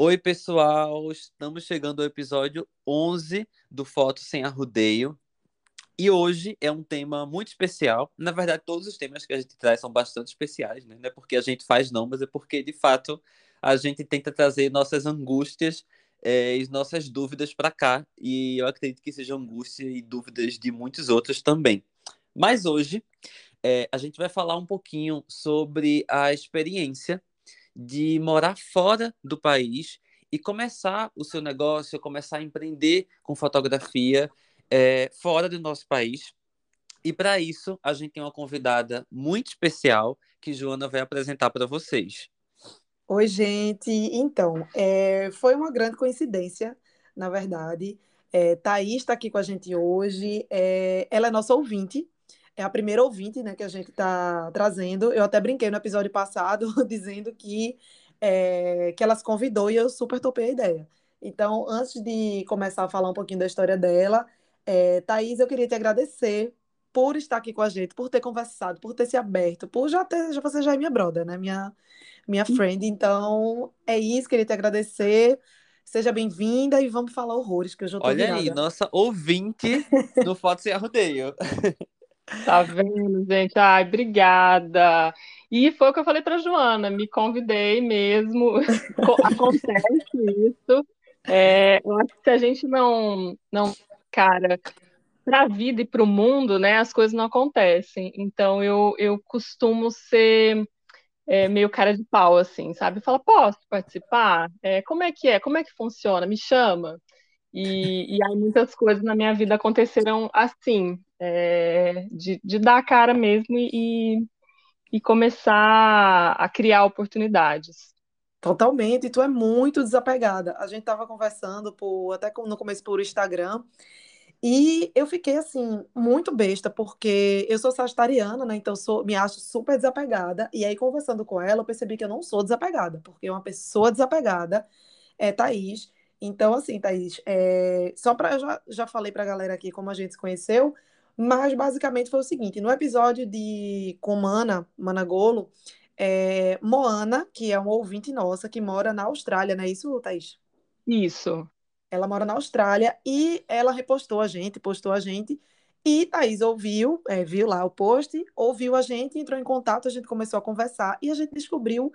Oi, pessoal! Estamos chegando ao episódio 11 do Foto Sem Arrudeio. E hoje é um tema muito especial. Na verdade, todos os temas que a gente traz são bastante especiais, né? Não é porque a gente faz, não, mas é porque, de fato, a gente tenta trazer nossas angústias é, e nossas dúvidas para cá. E eu acredito que sejam angústias e dúvidas de muitos outros também. Mas hoje é, a gente vai falar um pouquinho sobre a experiência de morar fora do país e começar o seu negócio, começar a empreender com fotografia é, fora do nosso país. E para isso, a gente tem uma convidada muito especial que Joana vai apresentar para vocês. Oi, gente. Então, é, foi uma grande coincidência, na verdade. É, Thaís está aqui com a gente hoje. É, ela é nossa ouvinte, é a primeira ouvinte né, que a gente está trazendo. Eu até brinquei no episódio passado dizendo que, é, que ela se convidou e eu super topei a ideia. Então, antes de começar a falar um pouquinho da história dela, é, Thaís, eu queria te agradecer por estar aqui com a gente, por ter conversado, por ter se aberto, por já ter, já, você já é minha brother, né? Minha, minha friend. Então, é isso, queria te agradecer. Seja bem-vinda e vamos falar horrores, que eu já tô Olha virada. aí, nossa ouvinte no Foto Sem Arrudeio. Tá vendo, gente? Ai, obrigada. E foi o que eu falei para Joana, me convidei mesmo. Acontece isso. É, eu acho que se a gente não, não cara, para a vida e para o mundo, né, as coisas não acontecem. Então eu, eu costumo ser é, meio cara de pau, assim, sabe? Fala, posso participar? É, como é que é? Como é que funciona? Me chama. E, e aí muitas coisas na minha vida aconteceram assim, é, de, de dar a cara mesmo e, e começar a criar oportunidades. Totalmente, tu é muito desapegada. A gente tava conversando por, até no começo por Instagram, e eu fiquei assim, muito besta, porque eu sou sagitariana, né? Então sou, me acho super desapegada. E aí, conversando com ela, eu percebi que eu não sou desapegada, porque uma pessoa desapegada é Thaís. Então, assim, Thaís, é... só para eu já, já falei pra galera aqui como a gente se conheceu, mas basicamente foi o seguinte: no episódio de com Mana, Mana Golo, é... Moana, que é uma ouvinte nossa que mora na Austrália, não é isso, Thaís? Isso. Ela mora na Austrália e ela repostou a gente, postou a gente. E Thaís ouviu, é, viu lá o post, ouviu a gente, entrou em contato, a gente começou a conversar e a gente descobriu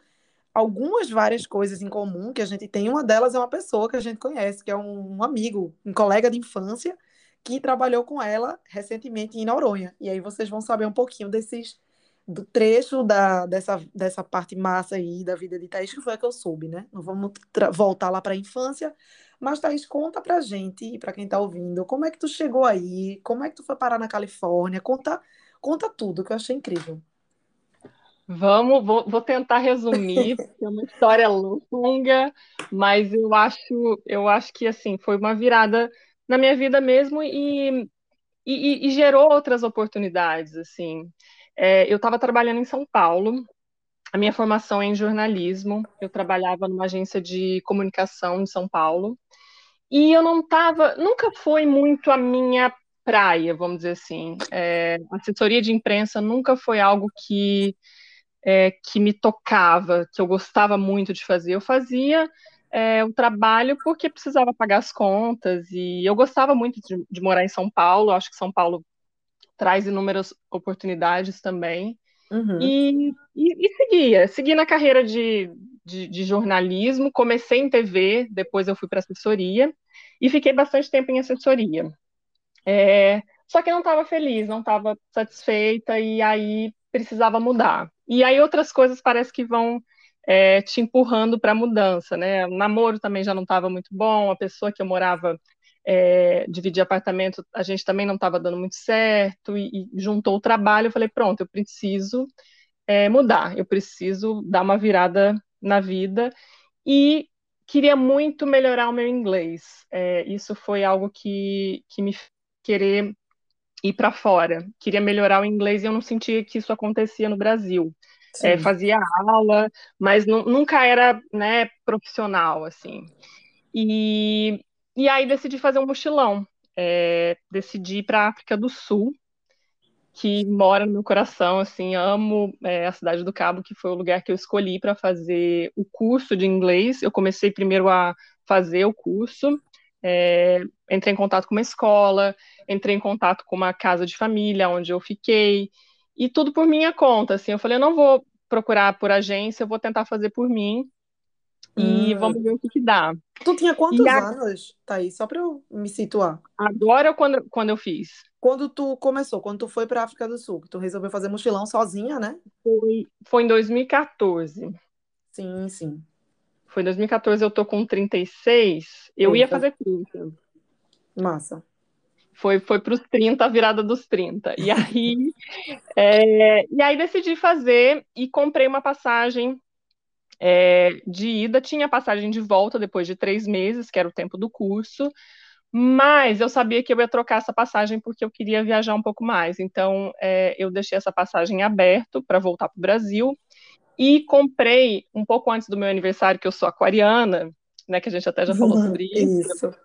algumas várias coisas em comum que a gente tem. Uma delas é uma pessoa que a gente conhece, que é um, amigo, um colega de infância, que trabalhou com ela recentemente em Noronha. E aí vocês vão saber um pouquinho desses do trecho da, dessa, dessa parte massa aí da vida de Thaís, que foi a que eu soube, né? Não vamos voltar lá para a infância, mas, Thaís, conta pra gente pra quem tá ouvindo, como é que tu chegou aí? Como é que tu foi parar na Califórnia? Conta, conta tudo, que eu achei incrível. Vamos, vou, vou tentar resumir, porque é uma história longa, mas eu acho, eu acho que assim foi uma virada na minha vida mesmo e, e, e gerou outras oportunidades. Assim, é, eu estava trabalhando em São Paulo, a minha formação é em jornalismo, eu trabalhava numa agência de comunicação em São Paulo e eu não estava, nunca foi muito a minha praia, vamos dizer assim. É, assessoria de imprensa nunca foi algo que, é, que me tocava, que eu gostava muito de fazer. Eu fazia é, o trabalho porque precisava pagar as contas e eu gostava muito de, de morar em São Paulo. Acho que São Paulo traz inúmeras oportunidades também. Uhum. E, e, e, seguia, segui na carreira de, de, de, jornalismo, comecei em TV, depois eu fui para assessoria, e fiquei bastante tempo em assessoria. É, só que não estava feliz, não estava satisfeita e aí precisava mudar. E aí outras coisas parece que vão é, te empurrando para a mudança, né? O namoro também já não estava muito bom, a pessoa que eu morava é, apartamento, a gente também não estava dando muito certo, e, e, juntou o trabalho, eu falei, pronto, eu preciso é, mudar, eu preciso dar uma virada na vida, e queria muito melhorar o meu inglês. É, isso foi algo que, que me querer ir para fora. Queria melhorar o inglês e eu não sentia que isso acontecia no Brasil. É, fazia aula, mas nunca era né, profissional, assim. E, e aí decidi fazer um mochilão. É, decidi ir para a África do Sul. que mora no meu coração, assim, amo é, a cidade do Cabo, que foi o lugar que eu escolhi para fazer o curso de inglês. Eu comecei primeiro a fazer o curso, é, entrei em contato com uma escola, entrei em contato com uma casa de família onde eu fiquei, e tudo por minha conta, assim, eu falei, eu não vou procurar por agência, eu vou tentar fazer por mim, e hum. vamos ver o que, que dá. Tu tinha quantos a... anos, Thaís? Só para eu me situar. Agora ou quando, quando eu fiz? Quando tu começou, quando tu foi para África do Sul, tu resolveu fazer mochilão sozinha, né? Foi, foi em 2014. Sim, sim. Foi em 2014, eu tô com 36. Eu Eita. ia fazer 30. Massa. Foi, foi para os 30, a virada dos 30. E aí, é, e aí decidi fazer e comprei uma passagem é, de ida, tinha passagem de volta depois de três meses, que era o tempo do curso, mas eu sabia que eu ia trocar essa passagem porque eu queria viajar um pouco mais. Então, é, eu deixei essa passagem aberto para voltar para o Brasil e comprei um pouco antes do meu aniversário, que eu sou aquariana, né? Que a gente até já falou sobre isso. isso.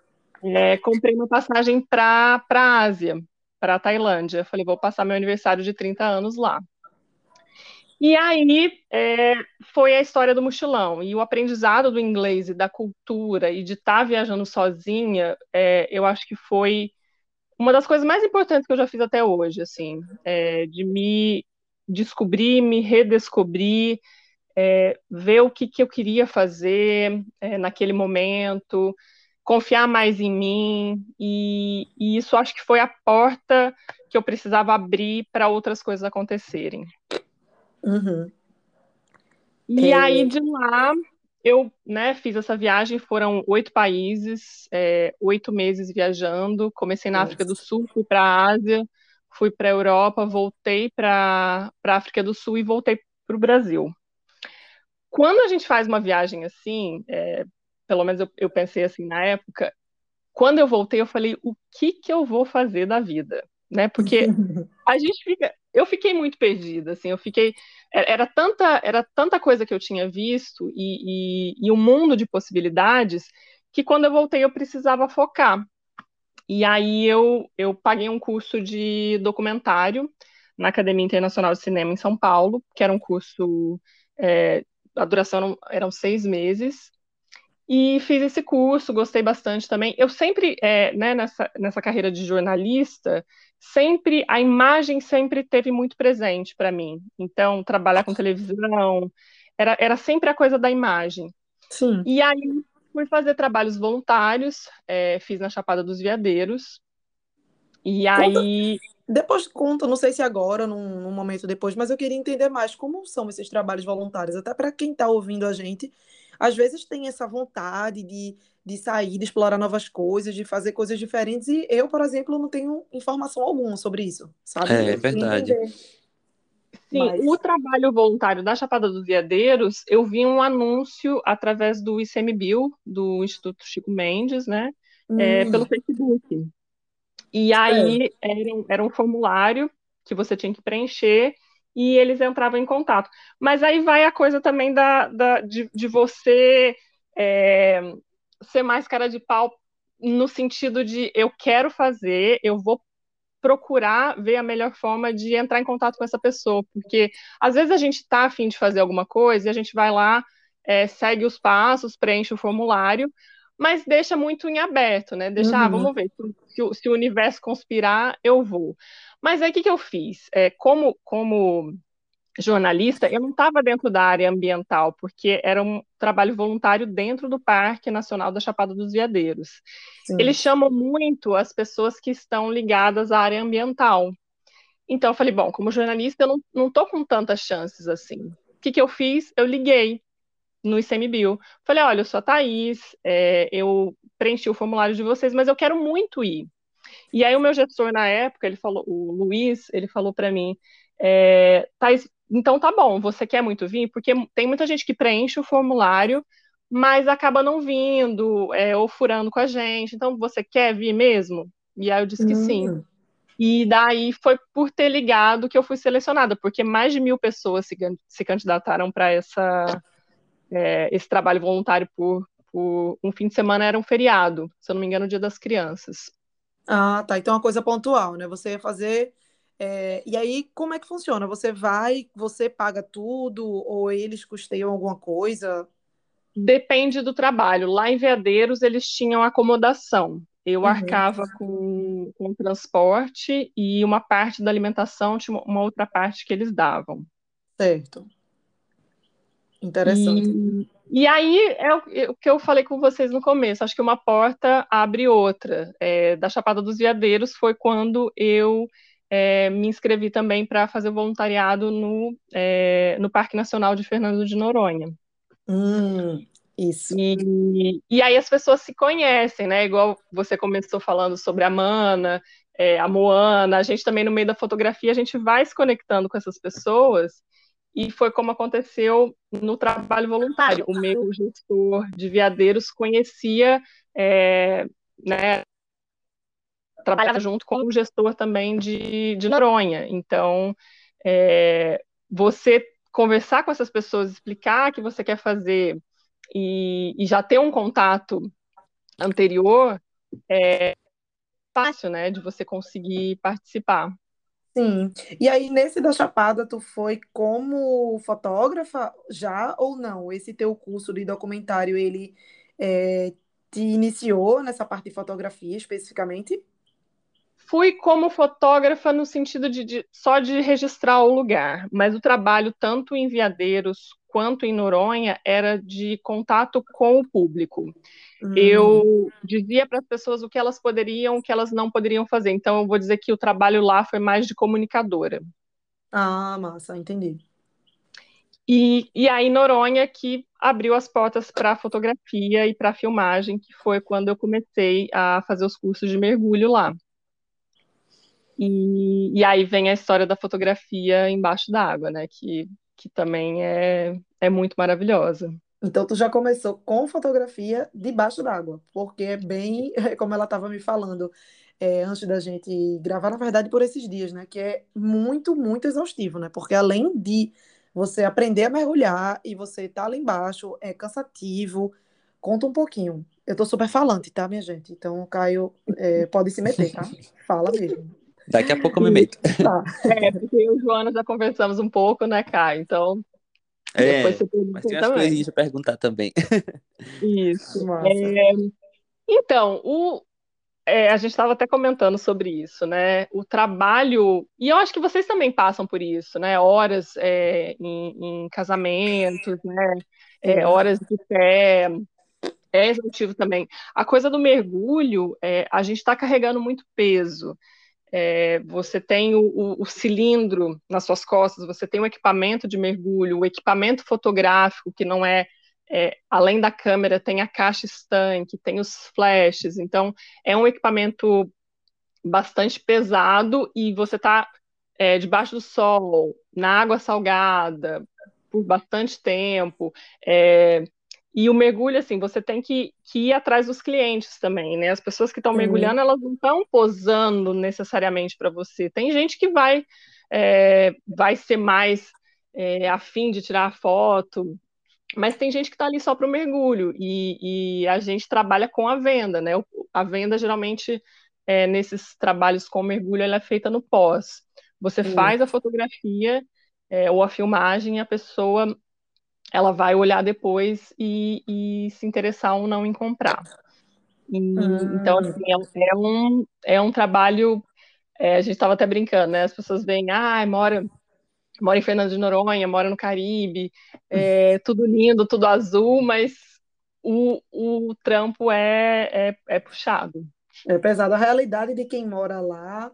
É, comprei uma passagem para a Ásia, para a Tailândia. Falei, vou passar meu aniversário de 30 anos lá. E aí é, foi a história do mochilão. E o aprendizado do inglês e da cultura e de estar tá viajando sozinha, é, eu acho que foi uma das coisas mais importantes que eu já fiz até hoje, assim, é, de me descobrir, me redescobrir, é, ver o que, que eu queria fazer é, naquele momento, confiar mais em mim, e, e isso acho que foi a porta que eu precisava abrir para outras coisas acontecerem. Uhum. E é... aí de lá eu né, fiz essa viagem, foram oito países, é, oito meses viajando. Comecei na Nossa. África do Sul, fui para a Ásia, fui para a Europa, voltei para a África do Sul e voltei para o Brasil. Quando a gente faz uma viagem assim, é, pelo menos eu, eu pensei assim na época, quando eu voltei, eu falei, o que que eu vou fazer da vida? Né? Porque a gente fica, eu fiquei muito perdida, assim, eu fiquei, era tanta, era tanta coisa que eu tinha visto e, e, e um mundo de possibilidades que quando eu voltei eu precisava focar. E aí eu, eu paguei um curso de documentário na Academia Internacional de Cinema em São Paulo, que era um curso, é, a duração eram seis meses, e fiz esse curso, gostei bastante também. Eu sempre, é, né, nessa, nessa carreira de jornalista, sempre a imagem sempre teve muito presente para mim. Então, trabalhar com televisão era, era sempre a coisa da imagem. Sim. E aí fui fazer trabalhos voluntários, é, fiz na Chapada dos Veadeiros. E conta, aí. Depois conta, não sei se agora, num, num momento depois, mas eu queria entender mais como são esses trabalhos voluntários, até para quem está ouvindo a gente às vezes tem essa vontade de, de sair, de explorar novas coisas, de fazer coisas diferentes, e eu, por exemplo, não tenho informação alguma sobre isso, sabe? É, é verdade. Sim, Mas... o trabalho voluntário da Chapada dos Veadeiros, eu vi um anúncio através do ICMBio, do Instituto Chico Mendes, né? É, hum. É, pelo Facebook. E aí é. era, um, era um formulário que você tinha que preencher e eles entravam em contato. Mas aí vai a coisa também da, da de, de você é, ser mais cara de pau no sentido de eu quero fazer, eu vou procurar ver a melhor forma de entrar em contato com essa pessoa, porque às vezes a gente está afim de fazer alguma coisa e a gente vai lá, é, segue os passos, preenche o formulário, mas deixa muito em aberto, né? Deixa, ah, uhum. ah, vamos ver, se, se, o universo conspirar, eu vou. Mas aí o que, que eu fiz? É, como, como jornalista, eu não estava dentro da área ambiental, porque era um trabalho voluntário dentro do Parque Nacional da Chapada dos Veadeiros. Sim. Eles chamam muito as pessoas que estão ligadas à área ambiental. Então, eu falei, bom, como jornalista, eu não estou com tantas chances assim. O que, que eu fiz? Eu liguei no ICMBio. Falei, olha, eu sou a Thaís, é, eu preenchi o formulário de vocês, mas eu quero muito ir. E aí o meu gestor na época, ele falou, o Luiz, ele falou para mim, é, Thais, então tá bom, você quer muito vir? Porque tem muita gente que preenche o formulário, mas acaba não vindo, é, ou furando com a gente. Então você quer vir mesmo? E aí eu disse que uhum. sim. Hum. E daí foi por ter ligado que eu fui selecionada, porque mais de mil pessoas se, se candidataram para essa é, esse trabalho voluntário por, por um fim de semana era um feriado, se eu não me engano, o Dia das Crianças. Ah, tá. Então é uma coisa pontual, né? Você ia fazer É, e aí, como é que funciona? Você vai, você paga tudo, ou eles custeiam alguma coisa? Depende do trabalho. Lá em Veadeiros, eles tinham acomodação. Eu uhum. arcava com, com transporte e uma parte da alimentação tinha uma outra parte que eles davam. Certo. Interessante. E, e aí é o, é o, que eu falei com vocês no começo. Acho que uma porta abre outra. É, da Chapada dos Veadeiros foi quando eu é, me inscrevi também para fazer voluntariado no, é, no Parque Nacional de Fernando de Noronha. Hum, isso. E, e aí as pessoas se conhecem, né? Igual você começou falando sobre a Mana, é, a Moana, a gente também no meio da fotografia, a gente vai se conectando com essas pessoas, e foi como aconteceu no trabalho voluntário. O meu gestor de veadeiros conhecia, é, né, trabalhava junto com o gestor também de, de Noronha. Então, é, você conversar com essas pessoas, explicar que você quer fazer e, e já ter um contato anterior, é fácil, né, de você conseguir participar. Sim. E aí, nesse da Chapada, tu foi como fotógrafa já ou não? Esse teu curso de documentário, ele é, te iniciou nessa parte de fotografia especificamente? Fui como fotógrafa no sentido de, de, só de registrar o lugar, mas o trabalho tanto em Veadeiros quanto em Noronha era de contato com o público. Hum. Eu dizia para as pessoas o que elas poderiam, o que elas não poderiam fazer. Então eu vou dizer que o trabalho lá foi mais de comunicadora. Ah, massa, entendi. E, e aí Noronha que abriu as portas para fotografia e para filmagem, que foi quando eu comecei a fazer os cursos de mergulho lá. E, e aí vem a história da fotografia embaixo d'água, né? Que, que também é, é muito maravilhosa. Então, tu já começou com fotografia debaixo d'água, porque é bem, como ela estava me falando é, antes da gente gravar, na verdade, por esses dias, né? Que é muito, muito exaustivo, né? Porque além de você aprender a mergulhar e você estar tá lá embaixo, é cansativo. Conta um pouquinho. Eu tô super falante, tá, minha gente? Então, o Caio é, pode se meter, tá? Fala mesmo. Daqui a pouco eu me meto. Tá. É, porque eu e o Joana já conversamos um pouco, né, Kai? Então. É, mas tem umas coisinhas pra perguntar também. Isso. É, então, o, é, a gente estava até comentando sobre isso, né? O trabalho, e eu acho que vocês também passam por isso, né? Horas é, em, em, casamentos, né? É, horas de pé, é exaustivo também. A coisa do mergulho, é, a gente está carregando muito peso é, você tem o, o, o, cilindro nas suas costas, você tem o equipamento de mergulho, o equipamento fotográfico, que não é, é, além da câmera, tem a caixa estanque, tem os flashes, então é um equipamento bastante pesado e você está é, debaixo do sol, na água salgada, por bastante tempo, é, e o mergulho, assim, você tem que, que ir atrás dos clientes também, né? As pessoas que estão mergulhando, elas não estão posando necessariamente para você. Tem gente que vai, é, vai ser mais é, afim de tirar foto, mas tem gente que está ali só para o mergulho. E, e, a gente trabalha com a venda, né? A venda, geralmente, é, nesses trabalhos com mergulho, ela é feita no pós. Você faz a fotografia é, ou a filmagem, a pessoa ela vai olhar depois e, e se interessar ou não em comprar. E, Então, assim, é, é, um, é um trabalho. É, a gente estava até brincando, né? As pessoas veem, ah, mora, mora em Fernando de Noronha, mora no Caribe, é, tudo lindo, tudo azul, mas o, o trampo é, é, é puxado. É pesado. A realidade de quem mora lá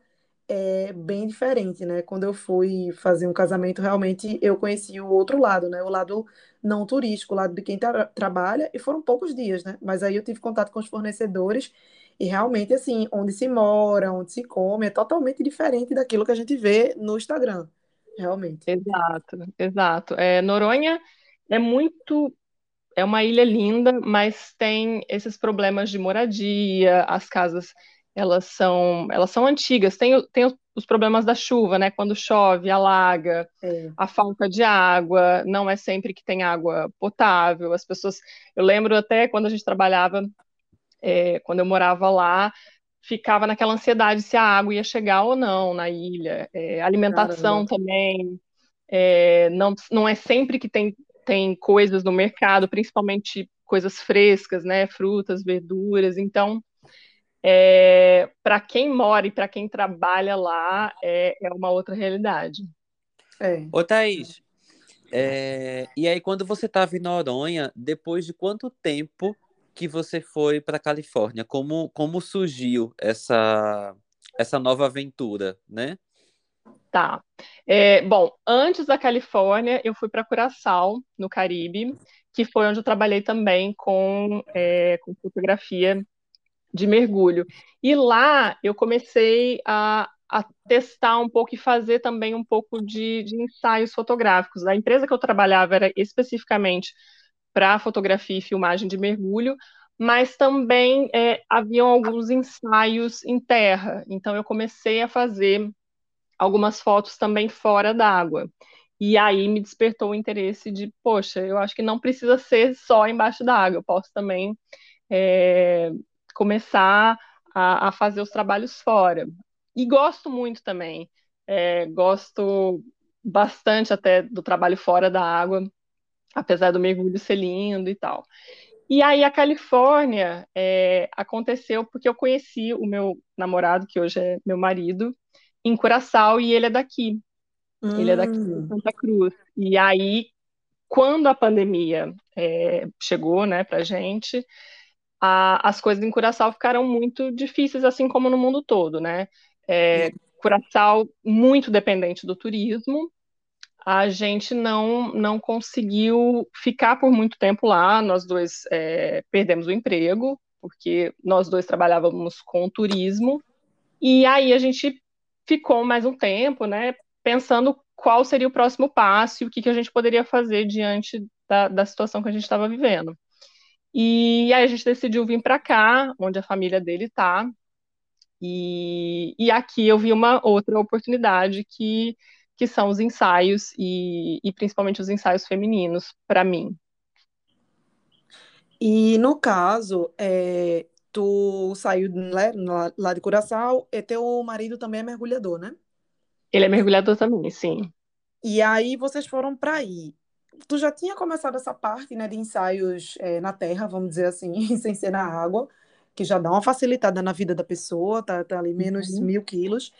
é bem diferente, né? Quando eu fui fazer um casamento, realmente eu conheci o outro lado, né? O lado não turístico, o lado de quem tra trabalha, e foram poucos dias, né? Mas aí eu tive contato com os fornecedores e realmente, assim, onde se mora, onde se come, é totalmente diferente daquilo que a gente vê no Instagram, realmente. Exato, exato. É, Noronha é muito é uma ilha linda, mas tem esses problemas de moradia, as casas elas são, elas são antigas. Tem, tem os problemas da chuva, né? Quando chove, alaga, é. a falta de água, não é sempre que tem água potável. As pessoas, eu lembro até quando a gente trabalhava, é, quando eu morava lá, ficava naquela ansiedade se a água ia chegar ou não na ilha. É, alimentação Caramba. também. É, não, não é sempre que tem, tem coisas no mercado, principalmente coisas frescas, né? Frutas, verduras. Então, é, para quem mora e para quem trabalha lá, é, é uma outra realidade. É. Ô, Thaís, é, e aí quando você estava em Noronha, depois de quanto tempo que você foi para Califórnia? Como, como surgiu essa, essa nova aventura, né? Tá. É, bom, antes da Califórnia, eu fui para Curaçao, no Caribe, que foi onde eu trabalhei também com, é, com fotografia de mergulho. E lá eu comecei a, a testar um pouco e fazer também um pouco de, de ensaios fotográficos. A empresa que eu trabalhava era especificamente para fotografia e filmagem de mergulho, mas também é, haviam alguns ensaios em terra. Então eu comecei a fazer algumas fotos também fora d'água. E aí me despertou o interesse de, poxa, eu acho que não precisa ser só embaixo d'água, eu posso também é, começar a, a, fazer os trabalhos fora. E gosto muito também, é, gosto bastante até do trabalho fora da água, apesar do mergulho ser lindo e tal. E aí a Califórnia é, aconteceu porque eu conheci o meu namorado, que hoje é meu marido, em Curaçao, e ele é daqui. Hum. Ele é daqui de hum. Santa Cruz. E aí, quando a pandemia é, chegou né, pra gente, a, as coisas em Curaçao ficaram muito difíceis, assim como no mundo todo, né? É, Curaçao muito dependente do turismo, a gente não, não conseguiu ficar por muito tempo lá. Nós dois é, perdemos o emprego, porque nós dois trabalhávamos com turismo. E aí a gente ficou mais um tempo, né, pensando qual seria o próximo passo e o que, que a gente poderia fazer diante da, da situação que a gente estava vivendo. E aí a gente decidiu vir para cá, onde a família dele está. E, e aqui eu vi uma outra oportunidade que que são os ensaios e, e principalmente os ensaios femininos, para mim. E no caso, é, tu saiu né, lá de Curaçao e teu marido também é mergulhador, né? Ele é mergulhador também, sim. E aí vocês foram para aí. Tu já tinha começado essa parte, né, de ensaios é, na terra, vamos dizer assim, sem ser na água, que já dá uma facilitada na vida da pessoa, tá, tá ali menos uhum. mil quilos.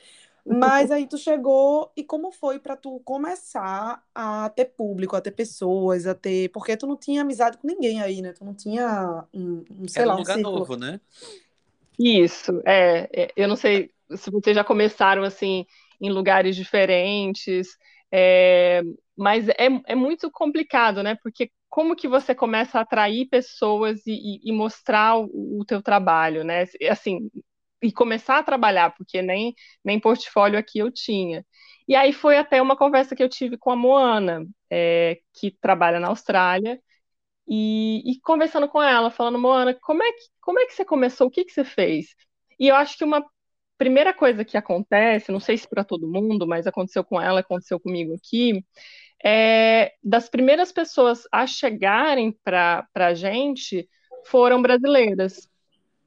Mas aí tu chegou e como foi para tu começar a ter público, a ter pessoas, a ter. Porque tu não tinha amizade com ninguém aí, né? Tu não tinha um, um sei Era lá, um lugar círculo. novo, né? Isso, é, é, Eu não sei se vocês já começaram assim em lugares diferentes, é, mas é, é muito complicado, né? Porque como que você começa a atrair pessoas e, e, e mostrar o, o teu trabalho, né? Assim, e começar a trabalhar, porque nem, nem portfólio aqui eu tinha. E aí foi até uma conversa que eu tive com a Moana, é, que trabalha na Austrália, e, e, conversando com ela, falando, Moana, como é que, como é que você começou? O que, que você fez? E eu acho que uma primeira coisa que acontece, não sei se para todo mundo, mas aconteceu com ela, aconteceu comigo aqui, é, das primeiras pessoas a chegarem para a gente foram brasileiras.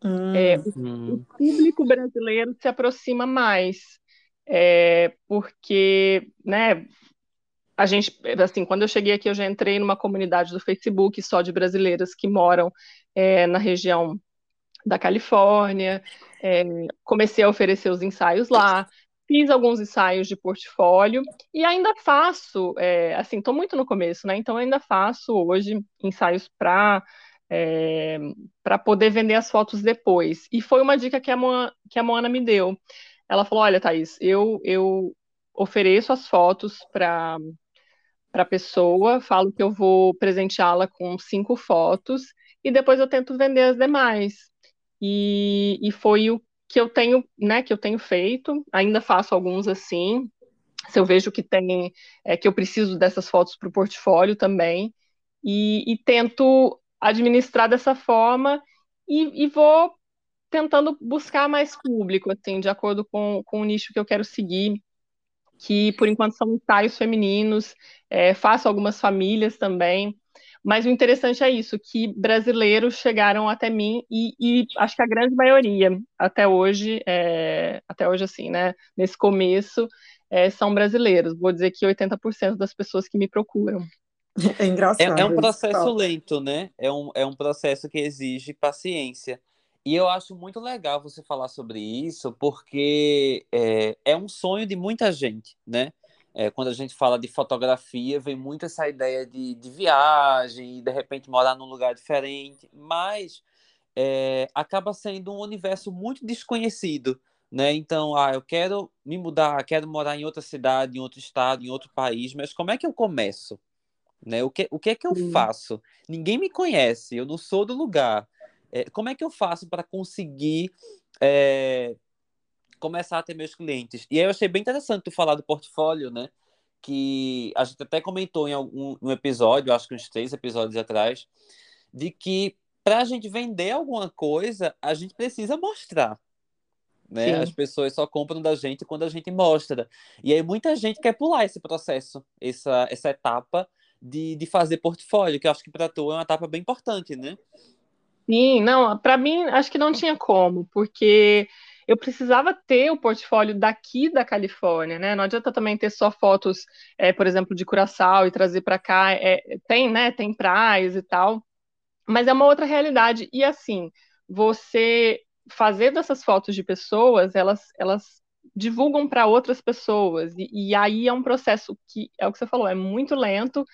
Hum, é, o, hum. o, público brasileiro se aproxima mais, é, porque, né, a gente, assim, quando eu cheguei aqui, eu já entrei numa comunidade do Facebook só de brasileiras que moram é, na região da Califórnia, é, comecei a oferecer os ensaios lá, fiz alguns ensaios de portfólio e ainda faço, é, assim, estou muito no começo, né? Então ainda faço hoje ensaios para é, para poder vender as fotos depois. E foi uma dica que a, Moana, que a Moana me deu. Ela falou: Olha, Thaís, eu, eu ofereço as fotos para a pessoa, falo que eu vou presenteá-la com cinco fotos e depois eu tento vender as demais. E, e foi o que eu tenho, né, que eu tenho feito, ainda faço alguns assim. Se eu vejo que tem, é, que eu preciso dessas fotos para o portfólio também, e, e tento administrar dessa forma e, e vou tentando buscar mais público, assim, de acordo com, com o nicho que eu quero seguir, que por enquanto são ensaios femininos, é, faço algumas famílias também. Mas o interessante é isso, que brasileiros chegaram até mim e, e acho que a grande maioria, até hoje, é, até hoje assim, né, nesse começo, é, são brasileiros. Vou dizer que 80% das pessoas que me procuram. É engraçado. É, é um processo lento, né? É um, é um processo que exige paciência. E eu acho muito legal você falar sobre isso, porque é, é um sonho de muita gente, né? É, quando a gente fala de fotografia, vem muito essa ideia de, de viagem, de repente morar num lugar diferente, mas é, acaba sendo um universo muito desconhecido, né? Então, ah, eu quero me mudar, quero morar em outra cidade, em outro estado, em outro país, mas como é que eu começo? Né? O, que, o que é que eu faço? Ninguém me conhece, eu não sou do lugar. É, como é que eu faço para conseguir é, começar a ter meus clientes? E aí eu achei bem interessante tu falar do portfólio, né? Que a gente até comentou em algum um episódio, acho que uns três episódios atrás, de que para a gente vender alguma coisa, a gente precisa mostrar. Né? As pessoas só compram da gente quando a gente mostra. E aí muita gente quer pular esse processo, essa, essa etapa de, de fazer portfólio, que eu acho que para tu é uma etapa bem importante, né? Sim, não, para mim acho que não tinha como, porque eu precisava ter o portfólio daqui da Califórnia, né? Não adianta também ter só fotos, é, por exemplo, de Curaçao e trazer para cá. É, tem, né? Tem praias e tal, mas é uma outra realidade. E assim, você fazer dessas fotos de pessoas, elas, elas divulgam para outras pessoas. E, e, aí é um processo que, é o que você falou, é muito lento,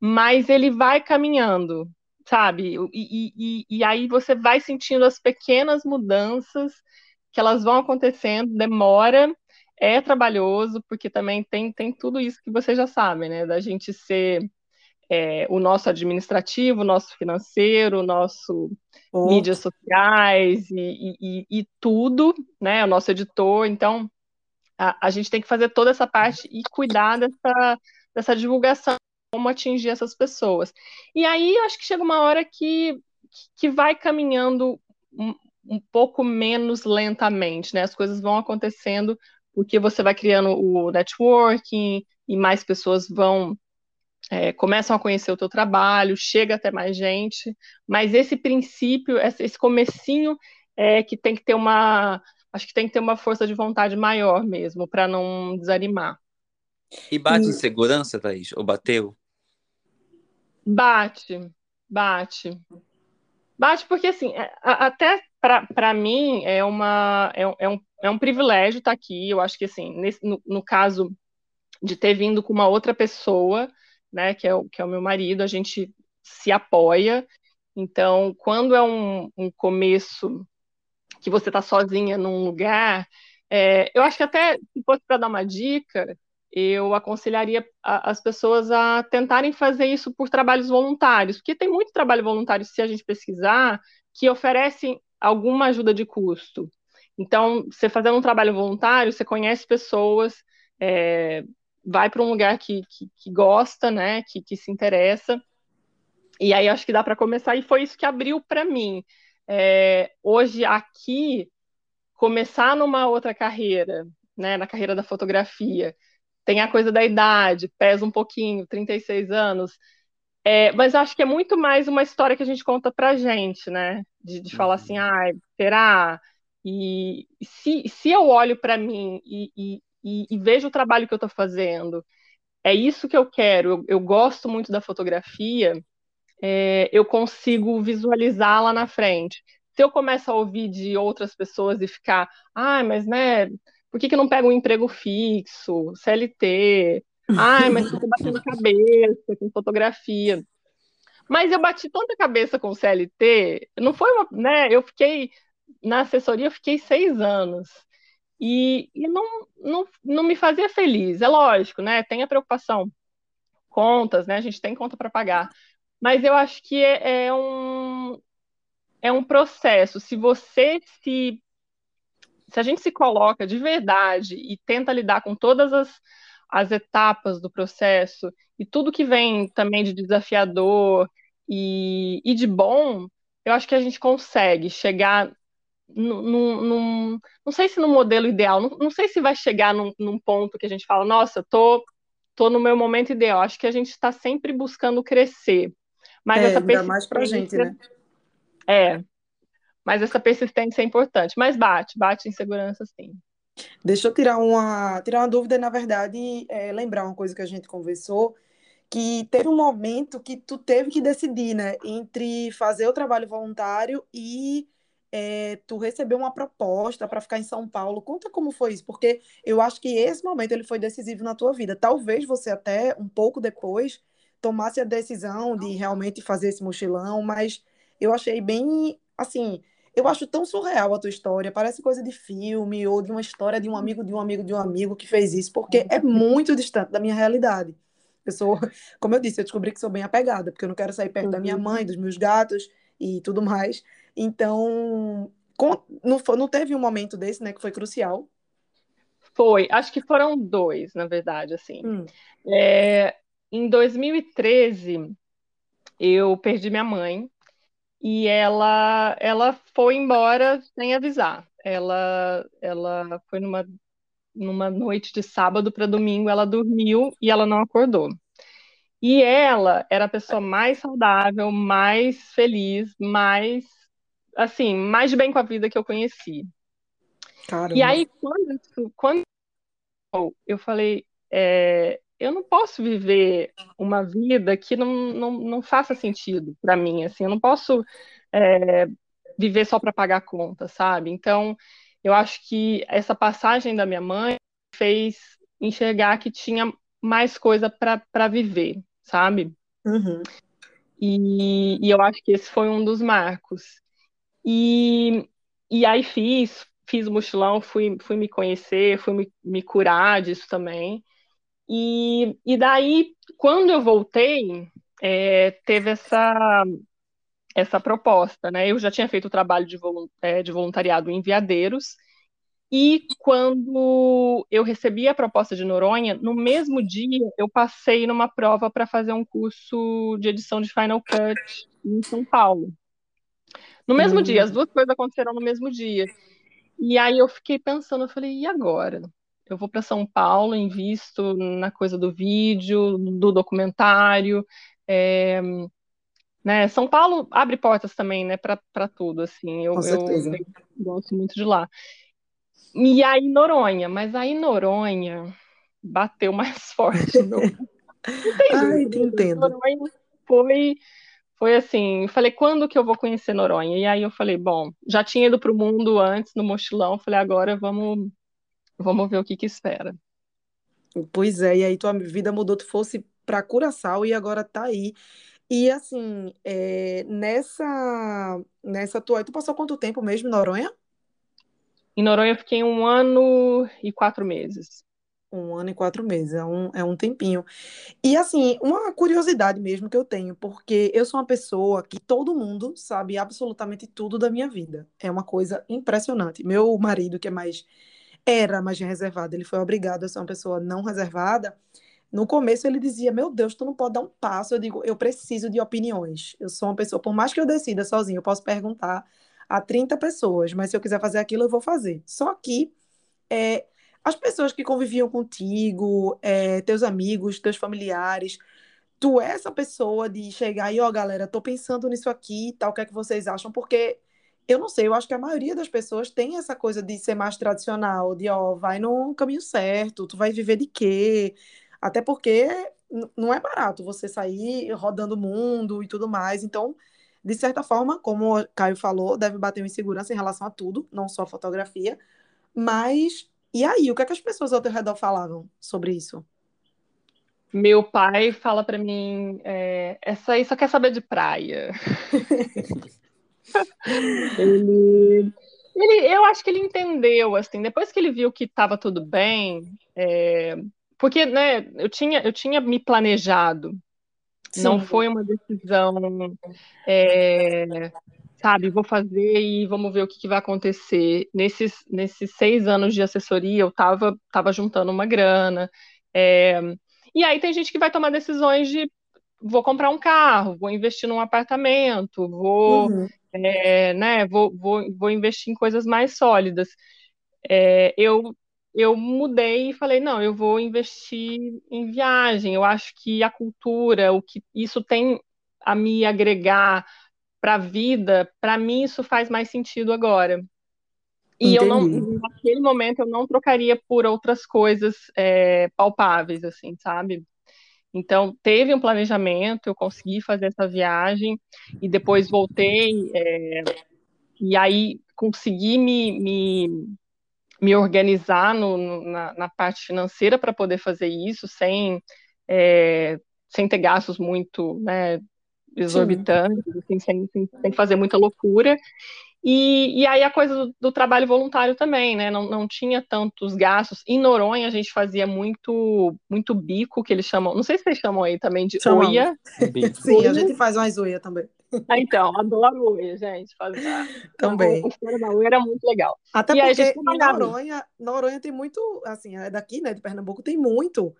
mas ele vai caminhando, sabe? E, e, e aí você vai sentindo as pequenas mudanças que elas vão acontecendo, demora, é trabalhoso, porque também tem, tem tudo isso que você já sabe, né? Da gente ser é, o nosso administrativo, o nosso financeiro, o nosso oh. mídias sociais e, e, e, tudo, né? O nosso editor. Então, a, a, gente tem que fazer toda essa parte e cuidar dessa, dessa divulgação, como atingir essas pessoas. E aí, acho que chega uma hora que, que vai caminhando um, pouco menos lentamente, né? As coisas vão acontecendo porque você vai criando o networking e mais pessoas vão é, começam a conhecer o teu trabalho, chega até mais gente, mas esse princípio, esse comecinho é que tem que ter uma, acho que tem que ter uma força de vontade maior mesmo, para não desanimar. E bate em segurança, Thaís? Ou bateu? Bate, bate. Bate porque, assim, é, até para mim é, uma, é, é, um, é um privilégio estar tá aqui. Eu acho que, assim, nesse, no, no caso de ter vindo com uma outra pessoa, né, que é o, que é o meu marido, a gente se apoia. Então, quando é um, um começo que você está sozinha num lugar, é, eu acho que até se fosse para dar uma dica, eu aconselharia as pessoas a tentarem fazer isso por trabalhos voluntários, porque tem muito trabalho voluntário, se a gente pesquisar, que oferecem alguma ajuda de custo. Então, você fazendo um trabalho voluntário, você conhece pessoas, é, vai para um lugar que, que, que, gosta, né, que, que se interessa. E aí acho que dá para começar, e foi isso que abriu para mim. É, hoje, aqui, começar numa outra carreira, né, na carreira da fotografia, tem a coisa da idade, pesa um pouquinho, 36 anos, é, mas acho que é muito mais uma história que a gente conta pra gente, né? De, de falar assim, ah, será? E se, se eu olho para mim e, e, e, vejo o trabalho que eu estou fazendo, é isso que eu quero, eu, eu gosto muito da fotografia, é, eu consigo visualizar lá na frente. Se eu começo a ouvir de outras pessoas e ficar, ah, mas né, por que, que não pega um emprego fixo, CLT? Ai, mas você batendo a cabeça com fotografia. Mas eu bati tanta cabeça com CLT, não foi uma, né? Eu fiquei na assessoria, eu fiquei seis anos e, e não, não, não me fazia feliz. É lógico, né? Tem a preocupação, contas, né? A gente tem conta para pagar, mas eu acho que é, é, um é um processo. Se você se se a gente se coloca de verdade e tenta lidar com todas as, as etapas do processo e tudo que vem também de desafiador e, e de bom, eu acho que a gente consegue chegar num, num, não sei se no modelo ideal, não, não sei se vai chegar num, num, ponto que a gente fala, nossa, tô, tô no meu momento ideal. Acho que a gente está sempre buscando crescer. Mas é, essa ainda mais pra gente, né? É. Mas essa persistência é importante. Mas bate, bate em segurança, sim. Deixa eu tirar uma, tirar uma dúvida, na verdade, é, lembrar uma coisa que a gente conversou, que teve um momento que tu teve que decidir, né, entre fazer o trabalho voluntário e é, tu receber uma proposta para ficar em São Paulo. Conta como foi isso, porque eu acho que esse momento ele foi decisivo na tua vida. Talvez você até um pouco depois tomasse a decisão de realmente fazer esse mochilão, mas eu achei bem assim eu acho tão surreal a tua história, parece coisa de filme ou de uma história de um amigo de um amigo de um amigo que fez isso, porque é muito distante da minha realidade. Eu sou, como eu disse, eu descobri que sou bem apegada, porque eu não quero sair perto uhum. da minha uhum. mãe, dos meus gatos e tudo mais. Então, com, não, não teve um momento desse, né, que foi crucial? Foi, acho que foram dois, na verdade, assim. Hum. É, em 2013, eu perdi minha mãe, e ela ela foi embora sem avisar. Ela ela foi numa numa noite de sábado para domingo, ela dormiu e ela não acordou. E ela era a pessoa mais saudável, mais feliz, mais assim, mais de bem com a vida que eu conheci. Caramba. E aí quando quando eu falei, é, eu não posso viver uma vida que não, não, não faça sentido para mim, assim, eu não posso é, viver só para pagar conta, sabe? Então, eu acho que essa passagem da minha mãe fez enxergar que tinha mais coisa para viver, sabe? Uhum. E, e eu acho que esse foi um dos marcos. E, e aí fiz, fiz o mochilão, fui, fui me conhecer, fui me, me curar disso também. E, e daí, quando eu voltei, é, teve essa, essa proposta, né? Eu já tinha feito o trabalho de, é, voluntariado em Veadeiros, e quando eu recebi a proposta de Noronha, no mesmo dia eu passei numa prova para fazer um curso de edição de Final Cut em São Paulo. No mesmo uhum. dia, as duas coisas aconteceram no mesmo dia. E aí eu fiquei pensando, eu falei, e agora? eu vou para São Paulo, invisto na coisa do vídeo, do documentário. É, né? São Paulo abre portas também, né, para tudo, assim. Eu, eu, eu gosto muito de lá. E aí Noronha, mas aí Noronha bateu mais forte. Meu... Ai, te entendo. Noronha foi foi assim, falei, quando que eu vou conhecer Noronha? E aí eu falei, bom, já tinha ido para o mundo antes, no mochilão, falei, agora vamos Vamos ver o que que espera. Pois é, e aí tua vida mudou, tu fosse para Curaçao e agora tá aí. E assim, é, nessa nessa tua, tu passou quanto tempo mesmo em Noronha? Em Noronha eu fiquei um ano e quatro meses. Um ano e quatro meses, é um, é um tempinho. E assim, uma curiosidade mesmo que eu tenho, porque eu sou uma pessoa que todo mundo sabe absolutamente tudo da minha vida. É uma coisa impressionante. Meu marido, que é mais era mais reservado, ele foi obrigado a ser uma pessoa não reservada. No começo ele dizia: Meu Deus, tu não pode dar um passo. Eu digo: Eu preciso de opiniões. Eu sou uma pessoa, por mais que eu decida sozinho, eu posso perguntar a 30 pessoas, mas se eu quiser fazer aquilo, eu vou fazer. Só que é, as pessoas que conviviam contigo, é, teus amigos, teus familiares, tu é essa pessoa de chegar e, ó, oh, galera, tô pensando nisso aqui tal, o que é que vocês acham? Porque eu não sei, eu acho que a maioria das pessoas tem essa coisa de ser mais tradicional, de ó, vai no caminho certo, tu vai viver de quê? Até porque não é barato você sair rodando o mundo e tudo mais. Então, de certa forma, como o Caio falou, deve bater uma insegurança em relação a tudo, não só a fotografia. Mas, e aí, o que, é que as pessoas ao teu redor falavam sobre isso? Meu pai fala para mim, é, essa aí só quer saber de praia. ele, ele, eu acho que ele entendeu, assim, depois que ele viu que estava tudo bem, é, porque, né, eu tinha, eu tinha me planejado, Sim. não foi uma decisão, é, sabe, vou fazer e vamos ver o que, que, vai acontecer. Nesses, nesses seis anos de assessoria, eu estava tava juntando uma grana, é, e aí tem gente que vai tomar decisões de vou comprar um carro, vou investir num apartamento, vou uhum é, né, vou, vou, vou investir em coisas mais sólidas. É, eu, eu mudei e falei, não, eu vou investir em viagem. Eu acho que a cultura, o que isso tem a me agregar para a vida, para mim isso faz mais sentido agora. E Entendi. eu não, naquele momento, eu não trocaria por outras coisas é, palpáveis, assim, sabe? Então, teve um planejamento, eu consegui fazer essa viagem e depois voltei, é, e aí consegui me, me, me organizar no, no, na, na, parte financeira para poder fazer isso, sem, é, sem ter gastos muito né, exorbitantes, assim, sem, sem, sem fazer muita loucura. E, e aí a coisa do, do, trabalho voluntário também, né? Não, não tinha tantos gastos. Em Noronha a gente fazia muito muito bico, que eles chamam, não sei se vocês chamam aí também de Chamamos. oia. Sim, a gente faz umas oia também. Ah, então, adoro oia, gente. Fazer. Também. A história da oia era muito legal. Até e porque Noronha, Noronha tem muito, assim, é daqui, né, de Pernambuco, tem muito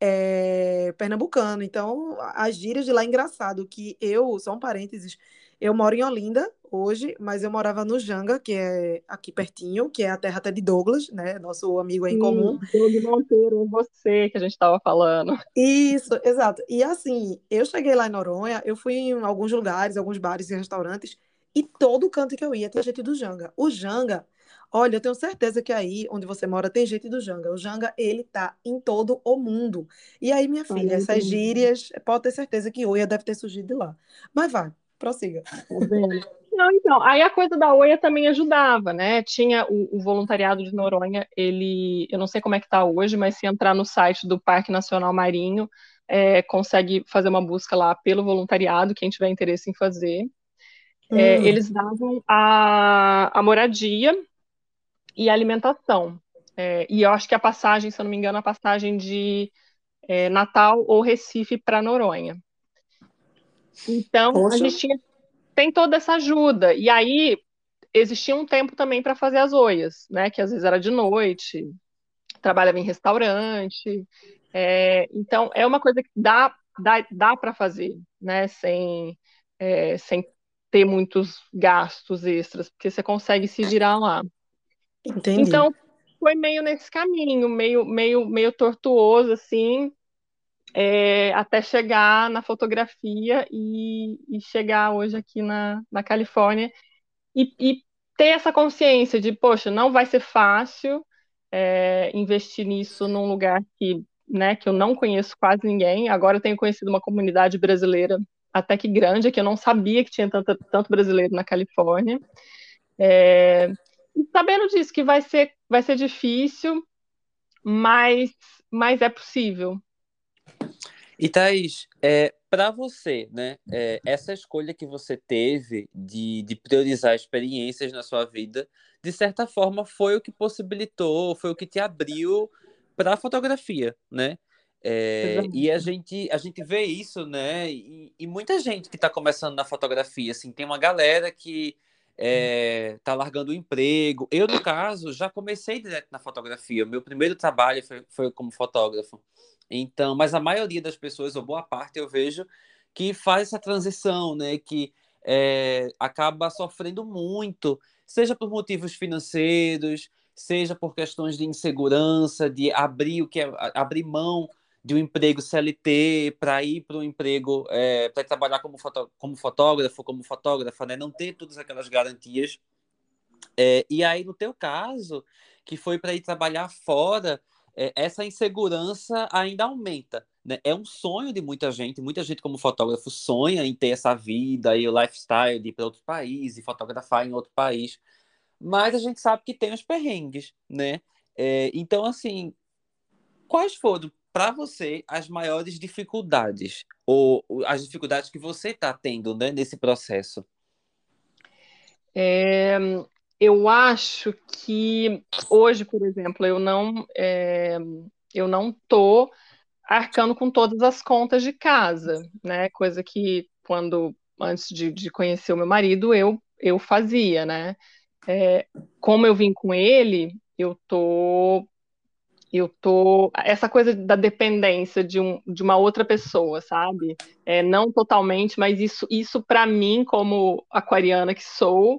é, pernambucano. Então, as gírias de lá é engraçado, que eu, só um parênteses, eu moro em Olinda hoje, mas eu morava no Janga, que é aqui pertinho, que é a terra até de Douglas, né? Nosso amigo em comum. Douglas Monteiro, você que a gente estava falando. Isso, exato. E assim, eu cheguei lá em Noronha, eu fui em alguns lugares, alguns bares e restaurantes, e todo canto que eu ia tinha gente do Janga. O Janga, olha, eu tenho certeza que aí onde você mora tem gente do Janga. O Janga, ele tá em todo o mundo. E aí, minha filha, essas gírias, pode ter certeza que Oia deve ter surgido de lá. Mas vai, prossiga. Tá Não, então, aí a coisa da OIA também ajudava, né? Tinha o, o, voluntariado de Noronha, ele, eu não sei como é que está hoje, mas se entrar no site do Parque Nacional Marinho, é, consegue fazer uma busca lá pelo voluntariado, quem tiver interesse em fazer. É, hum. É, eles davam a, a moradia e a alimentação. É, e eu acho que a passagem, se eu não me engano, a passagem de é, Natal ou Recife para Noronha. Então, Poxa. a gente tinha, tem toda essa ajuda. E aí, existia um tempo também para fazer as oias, né? Que às vezes era de noite, trabalhava em restaurante. É, então, é uma coisa que dá, dá, dá para fazer, né? Sem, é, sem ter muitos gastos extras, porque você consegue se virar lá. Entendi. Então, foi meio nesse caminho, meio, meio, meio tortuoso, assim, é, até chegar na fotografia e, e, chegar hoje aqui na, na Califórnia e, e, ter essa consciência de, poxa, não vai ser fácil é, investir nisso num lugar que, né, que eu não conheço quase ninguém. Agora eu tenho conhecido uma comunidade brasileira até que grande, que eu não sabia que tinha tanto, tanto brasileiro na Califórnia. É, e sabendo disso, que vai ser, vai ser difícil, mas, mas é possível. E Thaís, é, para você, né, é, essa escolha que você teve de, de priorizar experiências na sua vida, de certa forma foi o que possibilitou, foi o que te abriu para a fotografia, né? É, e a gente, a gente vê isso, né? E, e muita gente que está começando na fotografia, assim, tem uma galera que é, tá largando o emprego. Eu, no caso, já comecei direto na fotografia. O meu primeiro trabalho foi, foi como fotógrafo. Então, mas a maioria das pessoas, ou boa parte, eu vejo que faz essa transição, né? Que é, acaba sofrendo muito, seja por motivos financeiros, seja por questões de insegurança, de abrir o que é, abrir mão de um emprego CLT para ir para um emprego é, para trabalhar como, foto, como fotógrafo, como fotógrafa, né? Não ter todas aquelas garantias. É, e aí, no teu caso, que foi para ir trabalhar fora, é, essa insegurança ainda aumenta. Né? É um sonho de muita gente, muita gente como fotógrafo sonha em ter essa vida e o lifestyle de ir para outro país e fotografar em outro país, mas a gente sabe que tem os perrengues, né? É, então, assim, quais foram para você as maiores dificuldades ou as dificuldades que você está tendo né, nesse processo? É, eu acho que hoje, por exemplo, eu não é, eu não tô arcando com todas as contas de casa, né? Coisa que quando antes de, de conhecer o meu marido eu eu fazia, né? É, como eu vim com ele, eu tô eu tô essa coisa da dependência de, um, de uma outra pessoa, sabe? É, não totalmente, mas isso isso para mim como aquariana que sou,